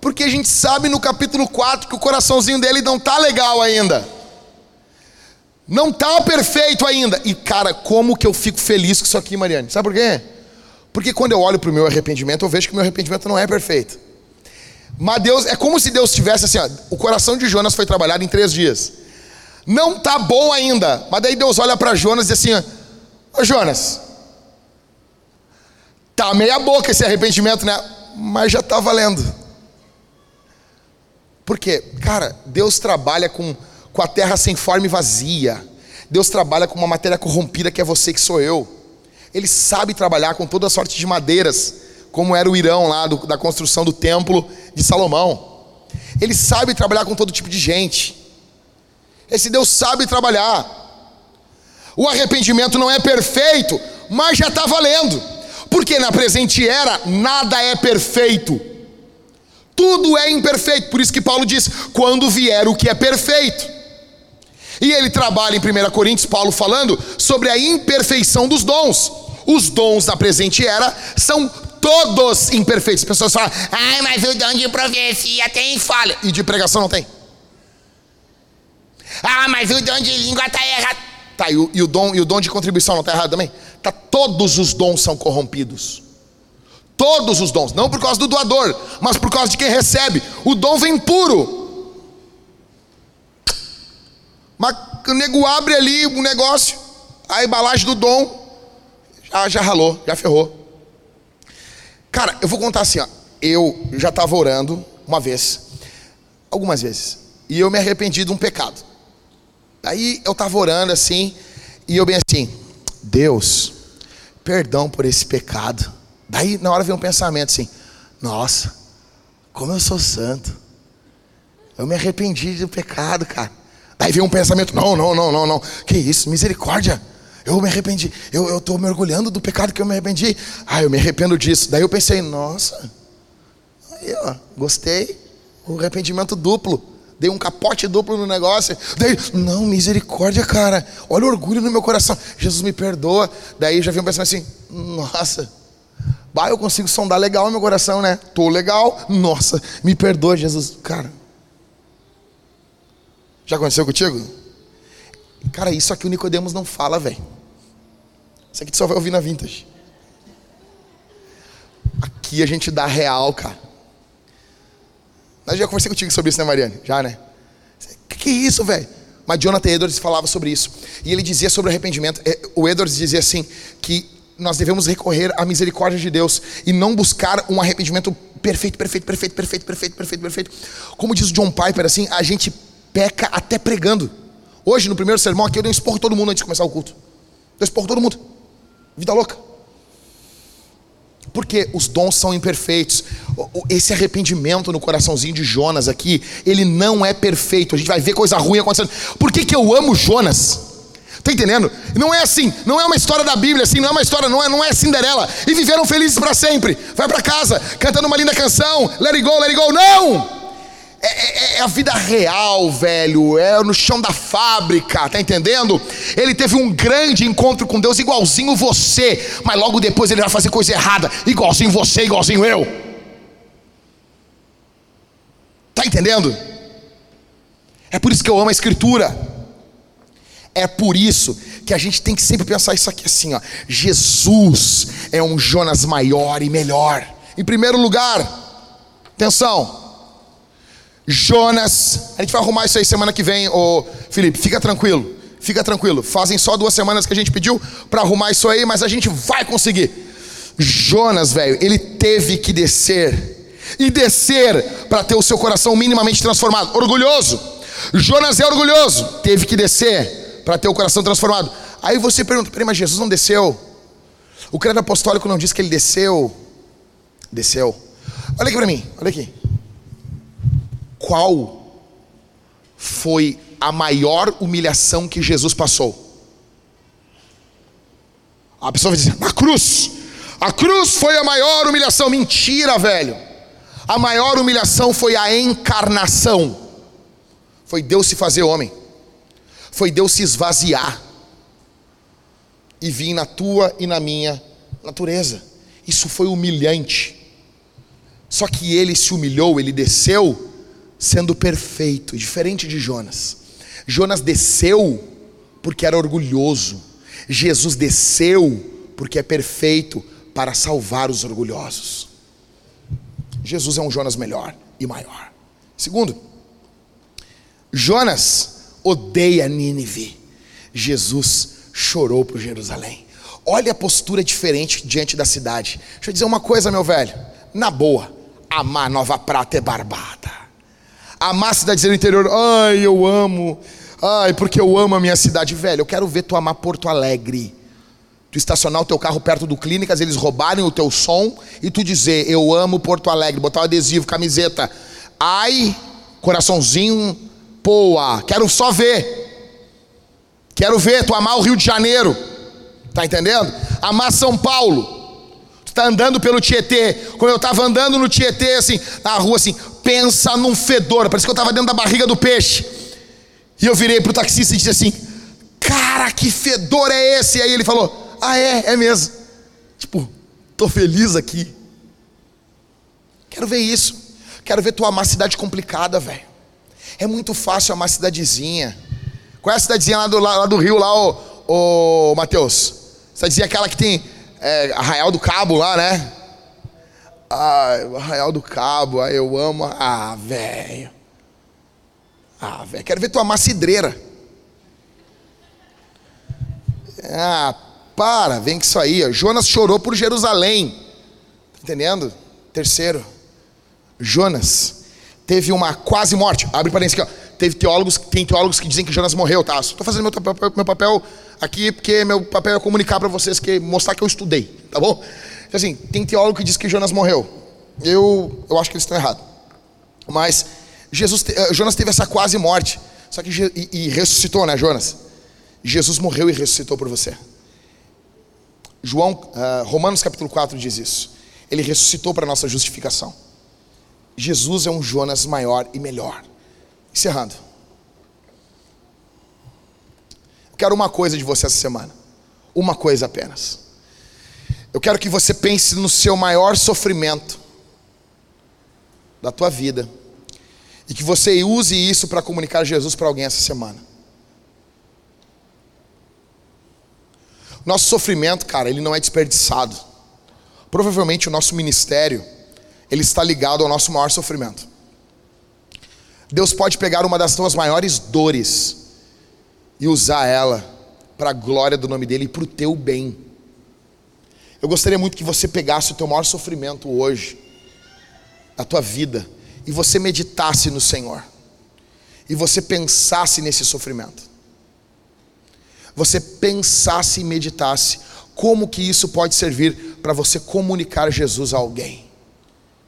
Porque a gente sabe no capítulo 4 que o coraçãozinho dele não tá legal ainda. Não tá perfeito ainda. E cara, como que eu fico feliz com isso aqui, Mariane? Sabe por quê? Porque quando eu olho para o meu arrependimento, eu vejo que o meu arrependimento não é perfeito. Mas Deus, é como se Deus tivesse assim, ó, o coração de Jonas foi trabalhado em três dias. Não tá bom ainda. Mas daí Deus olha para Jonas e diz assim: Ô Jonas, tá meia boca esse arrependimento, né? Mas já tá valendo. Por quê? Cara, Deus trabalha com, com a terra sem forma e vazia. Deus trabalha com uma matéria corrompida que é você que sou eu. Ele sabe trabalhar com toda sorte de madeiras como era o Irão lá do, da construção do templo de Salomão. Ele sabe trabalhar com todo tipo de gente. Esse Deus sabe trabalhar. O arrependimento não é perfeito, mas já está valendo. Porque na presente era nada é perfeito. Tudo é imperfeito. Por isso que Paulo diz: quando vier o que é perfeito. E ele trabalha em 1 Coríntios, Paulo falando sobre a imperfeição dos dons. Os dons da presente era são todos imperfeitos. As pessoas falam, ai, mas o dom de profecia tem falha. E de pregação não tem. Ah, mas o dom de língua está errado. Tá, e o, e o dom, e o dom de contribuição não está errado também? Tá, todos os dons são corrompidos. Todos os dons, não por causa do doador, mas por causa de quem recebe. O dom vem puro. Mas o nego abre ali um negócio, a embalagem do dom, já, já ralou, já ferrou. Cara, eu vou contar assim, ó. Eu já estava orando uma vez, algumas vezes, e eu me arrependi de um pecado. Aí eu estava orando assim, e eu bem assim, Deus, perdão por esse pecado. Daí na hora veio um pensamento assim, nossa, como eu sou santo. Eu me arrependi do pecado, cara. Daí veio um pensamento, não, não, não, não, não. Que isso, misericórdia. Eu me arrependi. Eu estou me orgulhando do pecado que eu me arrependi. Ah, eu me arrependo disso. Daí eu pensei, nossa, aí ó, gostei. O arrependimento duplo. Dei um capote duplo no negócio. Daí, não, misericórdia, cara. Olha o orgulho no meu coração. Jesus me perdoa. Daí já vi um pensamento assim, nossa. Bah, eu consigo sondar legal meu coração, né? Tô legal. Nossa, me perdoa, Jesus. Cara. Já aconteceu contigo? Cara, isso aqui o Nicodemos não fala, velho. Isso aqui tu só vai ouvir na vintage. Aqui a gente dá real, cara. Mas já conversei contigo sobre isso, né, Mariane? Já, né? Que que é isso, velho? Mas Jonathan Edwards falava sobre isso. E ele dizia sobre arrependimento. É, o Edwards dizia assim: que nós devemos recorrer à misericórdia de Deus e não buscar um arrependimento perfeito, perfeito, perfeito, perfeito, perfeito, perfeito, perfeito. Como diz o John Piper, assim, a gente peca até pregando. Hoje, no primeiro sermão aqui, eu dei um esporro todo mundo antes de começar o culto. Dei um esporro todo mundo. Vida louca. Porque os dons são imperfeitos. Esse arrependimento no coraçãozinho de Jonas aqui, ele não é perfeito. A gente vai ver coisa ruim acontecendo. Por que, que eu amo Jonas? Tá entendendo? Não é assim, não é uma história da Bíblia, assim, não é uma história, não é, não é Cinderela. E viveram felizes para sempre. Vai para casa, cantando uma linda canção, let it go, let it go. Não! É, é, é, a vida real, velho. É no chão da fábrica, tá entendendo? Ele teve um grande encontro com Deus, igualzinho você, mas logo depois ele vai fazer coisa errada, igualzinho você, igualzinho eu. Tá entendendo? É por isso que eu amo a Escritura. É por isso que a gente tem que sempre pensar isso aqui assim, ó. Jesus é um Jonas maior e melhor. Em primeiro lugar, atenção. Jonas, a gente vai arrumar isso aí semana que vem, ô Felipe, fica tranquilo. Fica tranquilo. Fazem só duas semanas que a gente pediu para arrumar isso aí, mas a gente vai conseguir. Jonas, velho, ele teve que descer. E descer para ter o seu coração minimamente transformado. Orgulhoso. Jonas é orgulhoso. Teve que descer para ter o coração transformado. Aí você pergunta, peraí, mas Jesus não desceu? O credo apostólico não diz que ele desceu. Desceu. Olha aqui para mim, olha aqui. Qual foi a maior humilhação que Jesus passou? A pessoa vai dizer, na cruz. A cruz foi a maior humilhação. Mentira, velho. A maior humilhação foi a encarnação. Foi Deus se fazer homem foi Deus se esvaziar e vir na tua e na minha natureza. Isso foi humilhante. Só que ele se humilhou, ele desceu sendo perfeito, diferente de Jonas. Jonas desceu porque era orgulhoso. Jesus desceu porque é perfeito para salvar os orgulhosos. Jesus é um Jonas melhor e maior. Segundo, Jonas odeia Nínive. Jesus chorou por Jerusalém. Olha a postura diferente diante da cidade. Deixa eu dizer uma coisa, meu velho. Na boa, amar Nova Prata é barbada. Amar a cidade do interior, ai, eu amo. Ai, porque eu amo a minha cidade, velho. Eu quero ver tu amar Porto Alegre. Tu estacionar o teu carro perto do Clínicas, eles roubarem o teu som e tu dizer, eu amo Porto Alegre, botar um adesivo, camiseta. Ai, coraçãozinho Poa, quero só ver. Quero ver tu amar o Rio de Janeiro. Tá entendendo? Amar São Paulo. Tu tá andando pelo Tietê. Quando eu tava andando no Tietê, assim, na rua, assim, pensa num fedor. Parece que eu tava dentro da barriga do peixe. E eu virei pro taxista e disse assim: Cara, que fedor é esse? E aí ele falou: Ah, é, é mesmo. Tipo, tô feliz aqui. Quero ver isso. Quero ver tu amar cidade complicada, velho. É muito fácil amar cidadezinha. Qual é a cidadezinha lá do, lá, lá do Rio, lá, ô, ô Matheus? Cidadezinha aquela que tem é, Arraial do Cabo lá, né? Ah, Arraial do Cabo, ah, eu amo. Ah, velho. Ah, velho, quero ver tua macidreira. Ah, para, vem com isso aí. Ó. Jonas chorou por Jerusalém. Tá entendendo? Terceiro, Jonas teve uma quase morte. Abre parênteses aqui, ó. Teve teólogos, tem teólogos que dizem que Jonas morreu, tá? Estou fazendo meu papel, meu papel aqui porque meu papel é comunicar para vocês que mostrar que eu estudei, tá bom? Assim, tem teólogo que diz que Jonas morreu. Eu, eu acho que eles estão errados. Mas Jesus, eh, Jonas teve essa quase morte. Só que e, e ressuscitou, né, Jonas? Jesus morreu e ressuscitou por você. João, uh, Romanos capítulo 4 diz isso. Ele ressuscitou para nossa justificação. Jesus é um Jonas maior e melhor. Encerrando. Quero uma coisa de você essa semana. Uma coisa apenas. Eu quero que você pense no seu maior sofrimento da tua vida e que você use isso para comunicar Jesus para alguém essa semana. Nosso sofrimento, cara, ele não é desperdiçado. Provavelmente o nosso ministério, ele está ligado ao nosso maior sofrimento. Deus pode pegar uma das tuas maiores dores e usar ela para a glória do nome dele e para o teu bem. Eu gostaria muito que você pegasse o teu maior sofrimento hoje, a tua vida, e você meditasse no Senhor, e você pensasse nesse sofrimento, você pensasse e meditasse como que isso pode servir para você comunicar Jesus a alguém,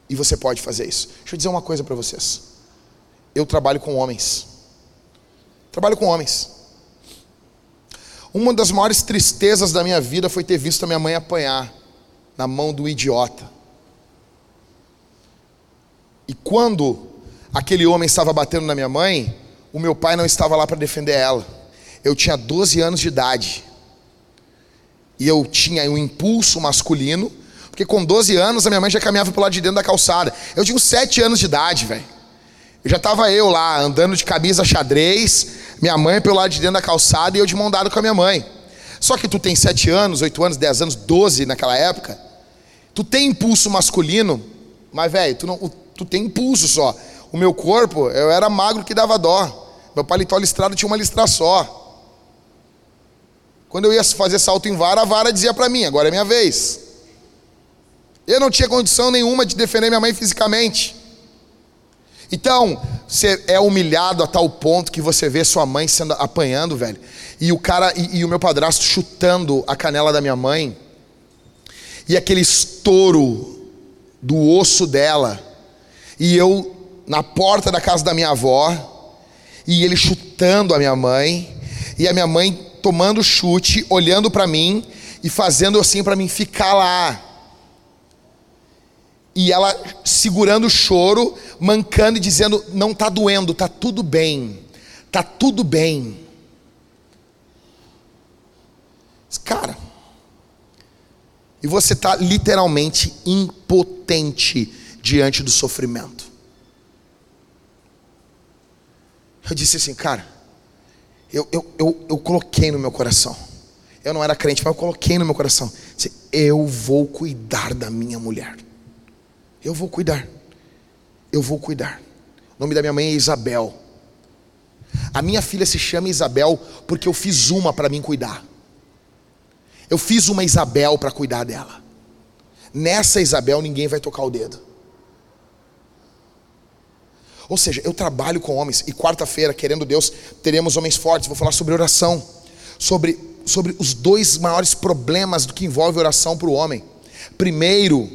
e você pode fazer isso. Deixa eu dizer uma coisa para vocês. Eu trabalho com homens, trabalho com homens. Uma das maiores tristezas da minha vida foi ter visto a minha mãe apanhar na mão do idiota. E quando aquele homem estava batendo na minha mãe, o meu pai não estava lá para defender ela. Eu tinha 12 anos de idade. E eu tinha um impulso masculino, porque com 12 anos a minha mãe já caminhava para o lado de dentro da calçada. Eu tinha uns 7 anos de idade, velho. Já estava eu lá, andando de camisa xadrez, minha mãe pelo lado de dentro da calçada e eu de mão dada com a minha mãe. Só que tu tem 7 anos, 8 anos, 10 anos, 12 naquela época. Tu tem impulso masculino, mas, velho, tu, não, tu tem impulso só. O meu corpo, eu era magro que dava dó. Meu paletó listrado tinha uma listra só. Quando eu ia fazer salto em vara, a vara dizia para mim: agora é minha vez. Eu não tinha condição nenhuma de defender minha mãe fisicamente. Então, você é humilhado a tal ponto que você vê sua mãe sendo apanhando, velho. E o cara e, e o meu padrasto chutando a canela da minha mãe. E aquele estouro do osso dela e eu na porta da casa da minha avó, e ele chutando a minha mãe, e a minha mãe tomando chute, olhando para mim e fazendo assim para mim ficar lá. E ela segurando o choro, mancando e dizendo: "Não tá doendo, tá tudo bem. Tá tudo bem". Cara, e você está literalmente impotente diante do sofrimento. Eu disse assim, cara, eu, eu, eu, eu coloquei no meu coração. Eu não era crente, mas eu coloquei no meu coração. Eu vou cuidar da minha mulher. Eu vou cuidar. Eu vou cuidar. O nome da minha mãe é Isabel. A minha filha se chama Isabel porque eu fiz uma para mim cuidar. Eu fiz uma Isabel para cuidar dela. Nessa Isabel ninguém vai tocar o dedo. Ou seja, eu trabalho com homens e quarta-feira, querendo Deus, teremos homens fortes. Vou falar sobre oração, sobre, sobre os dois maiores problemas do que envolve oração para o homem. Primeiro,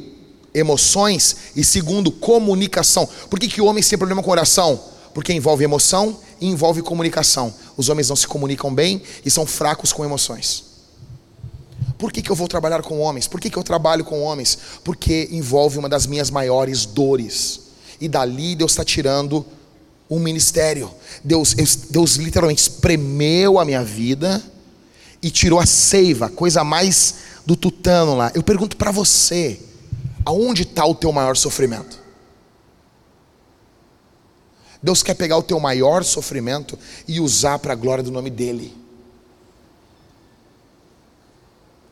emoções e segundo, comunicação. Por que, que o homem tem problema com oração? Porque envolve emoção e envolve comunicação. Os homens não se comunicam bem e são fracos com emoções. Por que, que eu vou trabalhar com homens? Por que, que eu trabalho com homens? Porque envolve uma das minhas maiores dores e dali Deus está tirando um ministério. Deus, Deus literalmente espremeu a minha vida e tirou a seiva, coisa mais do tutano lá. Eu pergunto para você, aonde está o teu maior sofrimento? Deus quer pegar o teu maior sofrimento e usar para a glória do nome dEle.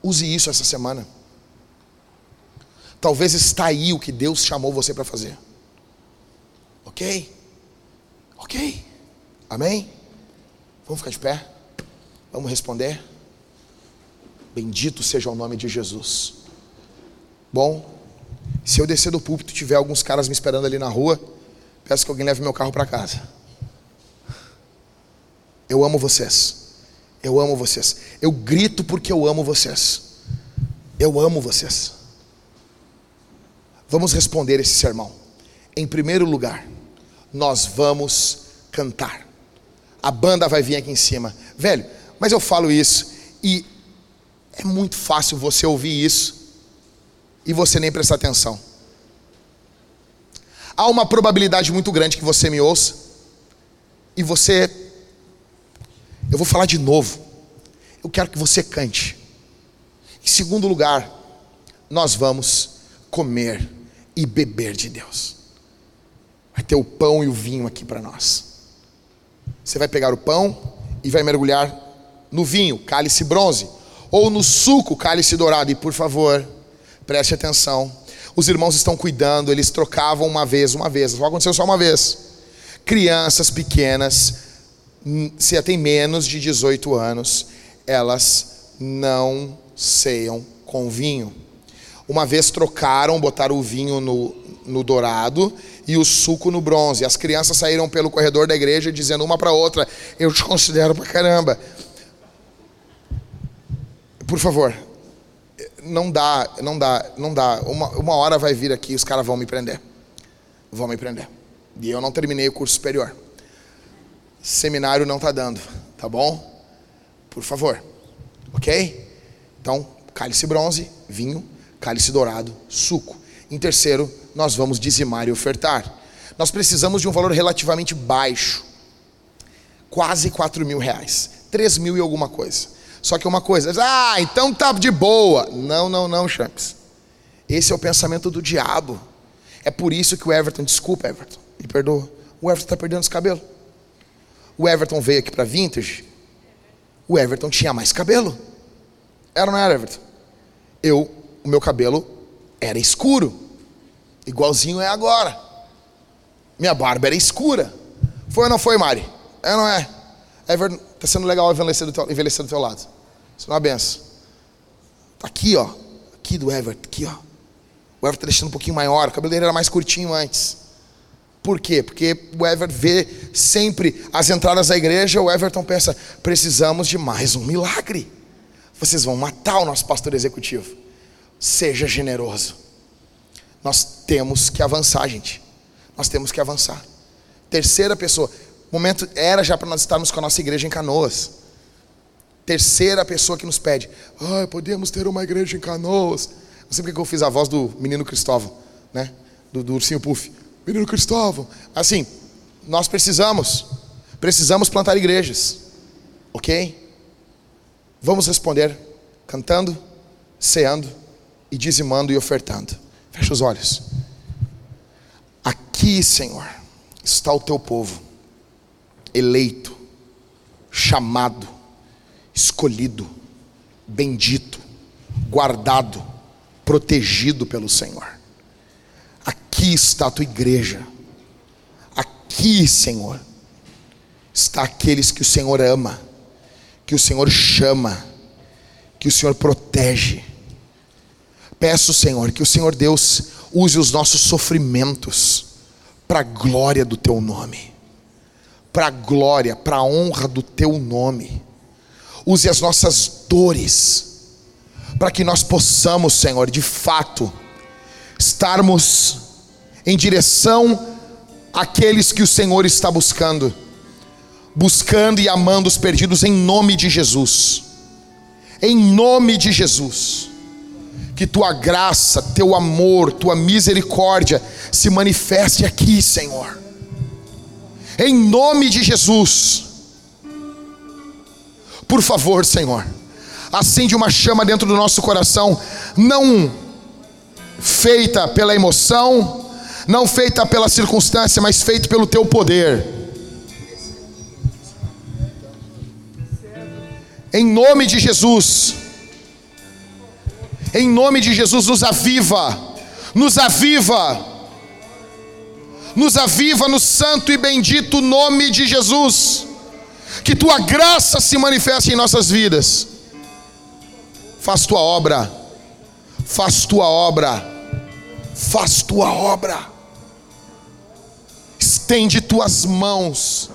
Use isso essa semana. Talvez está aí o que Deus chamou você para fazer. Ok? Ok? Amém? Vamos ficar de pé? Vamos responder? Bendito seja o nome de Jesus. Bom, se eu descer do púlpito e tiver alguns caras me esperando ali na rua, peço que alguém leve meu carro para casa. Eu amo vocês. Eu amo vocês. Eu grito porque eu amo vocês. Eu amo vocês. Vamos responder esse sermão. Em primeiro lugar, nós vamos cantar. A banda vai vir aqui em cima. Velho, mas eu falo isso e é muito fácil você ouvir isso e você nem prestar atenção. Há uma probabilidade muito grande que você me ouça e você. Eu vou falar de novo. Eu quero que você cante. Em segundo lugar, nós vamos comer e beber de Deus. Vai ter o pão e o vinho aqui para nós. Você vai pegar o pão e vai mergulhar no vinho, cálice bronze, ou no suco, cálice dourado. E por favor, preste atenção. Os irmãos estão cuidando, eles trocavam uma vez, uma vez, só aconteceu só uma vez. Crianças pequenas, hum, se tem menos de 18 anos, elas não ceiam com vinho. Uma vez trocaram, botaram o vinho no, no dourado e o suco no bronze. As crianças saíram pelo corredor da igreja dizendo uma para outra: Eu te considero pra caramba. Por favor, não dá, não dá, não dá. Uma, uma hora vai vir aqui e os caras vão me prender. Vão me prender. E eu não terminei o curso superior. Seminário não está dando, tá bom? Por favor, ok? Então, cálice bronze, vinho, cálice dourado, suco. Em terceiro, nós vamos dizimar e ofertar. Nós precisamos de um valor relativamente baixo, quase 4 mil reais, 3 mil e alguma coisa. Só que uma coisa, ah, então tá de boa. Não, não, não, Champs. Esse é o pensamento do diabo. É por isso que o Everton, desculpa, Everton, me perdoa. O Everton está perdendo os cabelos. O Everton veio aqui para Vintage. O Everton tinha mais cabelo. Era ou não era, Everton? Eu, o meu cabelo era escuro. Igualzinho é agora. Minha barba era escura. Foi ou não foi, Mari? É ou não é? Everton, tá sendo legal envelhecer do teu, envelhecer do teu lado. Isso é uma benção. Tá aqui, ó. Aqui do Everton, aqui, ó. O Everton tá deixando um pouquinho maior. O cabelo dele era mais curtinho antes. Por quê? Porque o Everton vê sempre as entradas da igreja. O Everton pensa: precisamos de mais um milagre. Vocês vão matar o nosso pastor executivo. Seja generoso. Nós temos que avançar, gente. Nós temos que avançar. Terceira pessoa. Momento era já para nós estarmos com a nossa igreja em Canoas. Terceira pessoa que nos pede: podemos ter uma igreja em Canoas. Não sei porque eu fiz a voz do menino Cristóvão, né? Do, do ursinho Puff. Menino Cristóvão. Assim, nós precisamos, precisamos plantar igrejas, ok? Vamos responder cantando, ceando e dizimando e ofertando. Fecha os olhos. Aqui, Senhor, está o teu povo, eleito, chamado, escolhido, bendito, guardado, protegido pelo Senhor. Aqui está a tua igreja. Aqui, Senhor, está aqueles que o Senhor ama, que o Senhor chama, que o Senhor protege. Peço, Senhor, que o Senhor Deus use os nossos sofrimentos para a glória do teu nome, para a glória, para a honra do teu nome use as nossas dores, para que nós possamos, Senhor, de fato, estarmos em direção àqueles que o Senhor está buscando, buscando e amando os perdidos em nome de Jesus, em nome de Jesus. Que tua graça, teu amor, tua misericórdia se manifeste aqui, Senhor. Em nome de Jesus por favor, Senhor, acende uma chama dentro do nosso coração, não feita pela emoção, não feita pela circunstância, mas feita pelo teu poder. Em nome de Jesus. Em nome de Jesus, nos aviva. Nos aviva. Nos aviva no santo e bendito nome de Jesus. Que tua graça se manifeste em nossas vidas. Faz tua obra. Faz tua obra faz tua obra, estende tuas mãos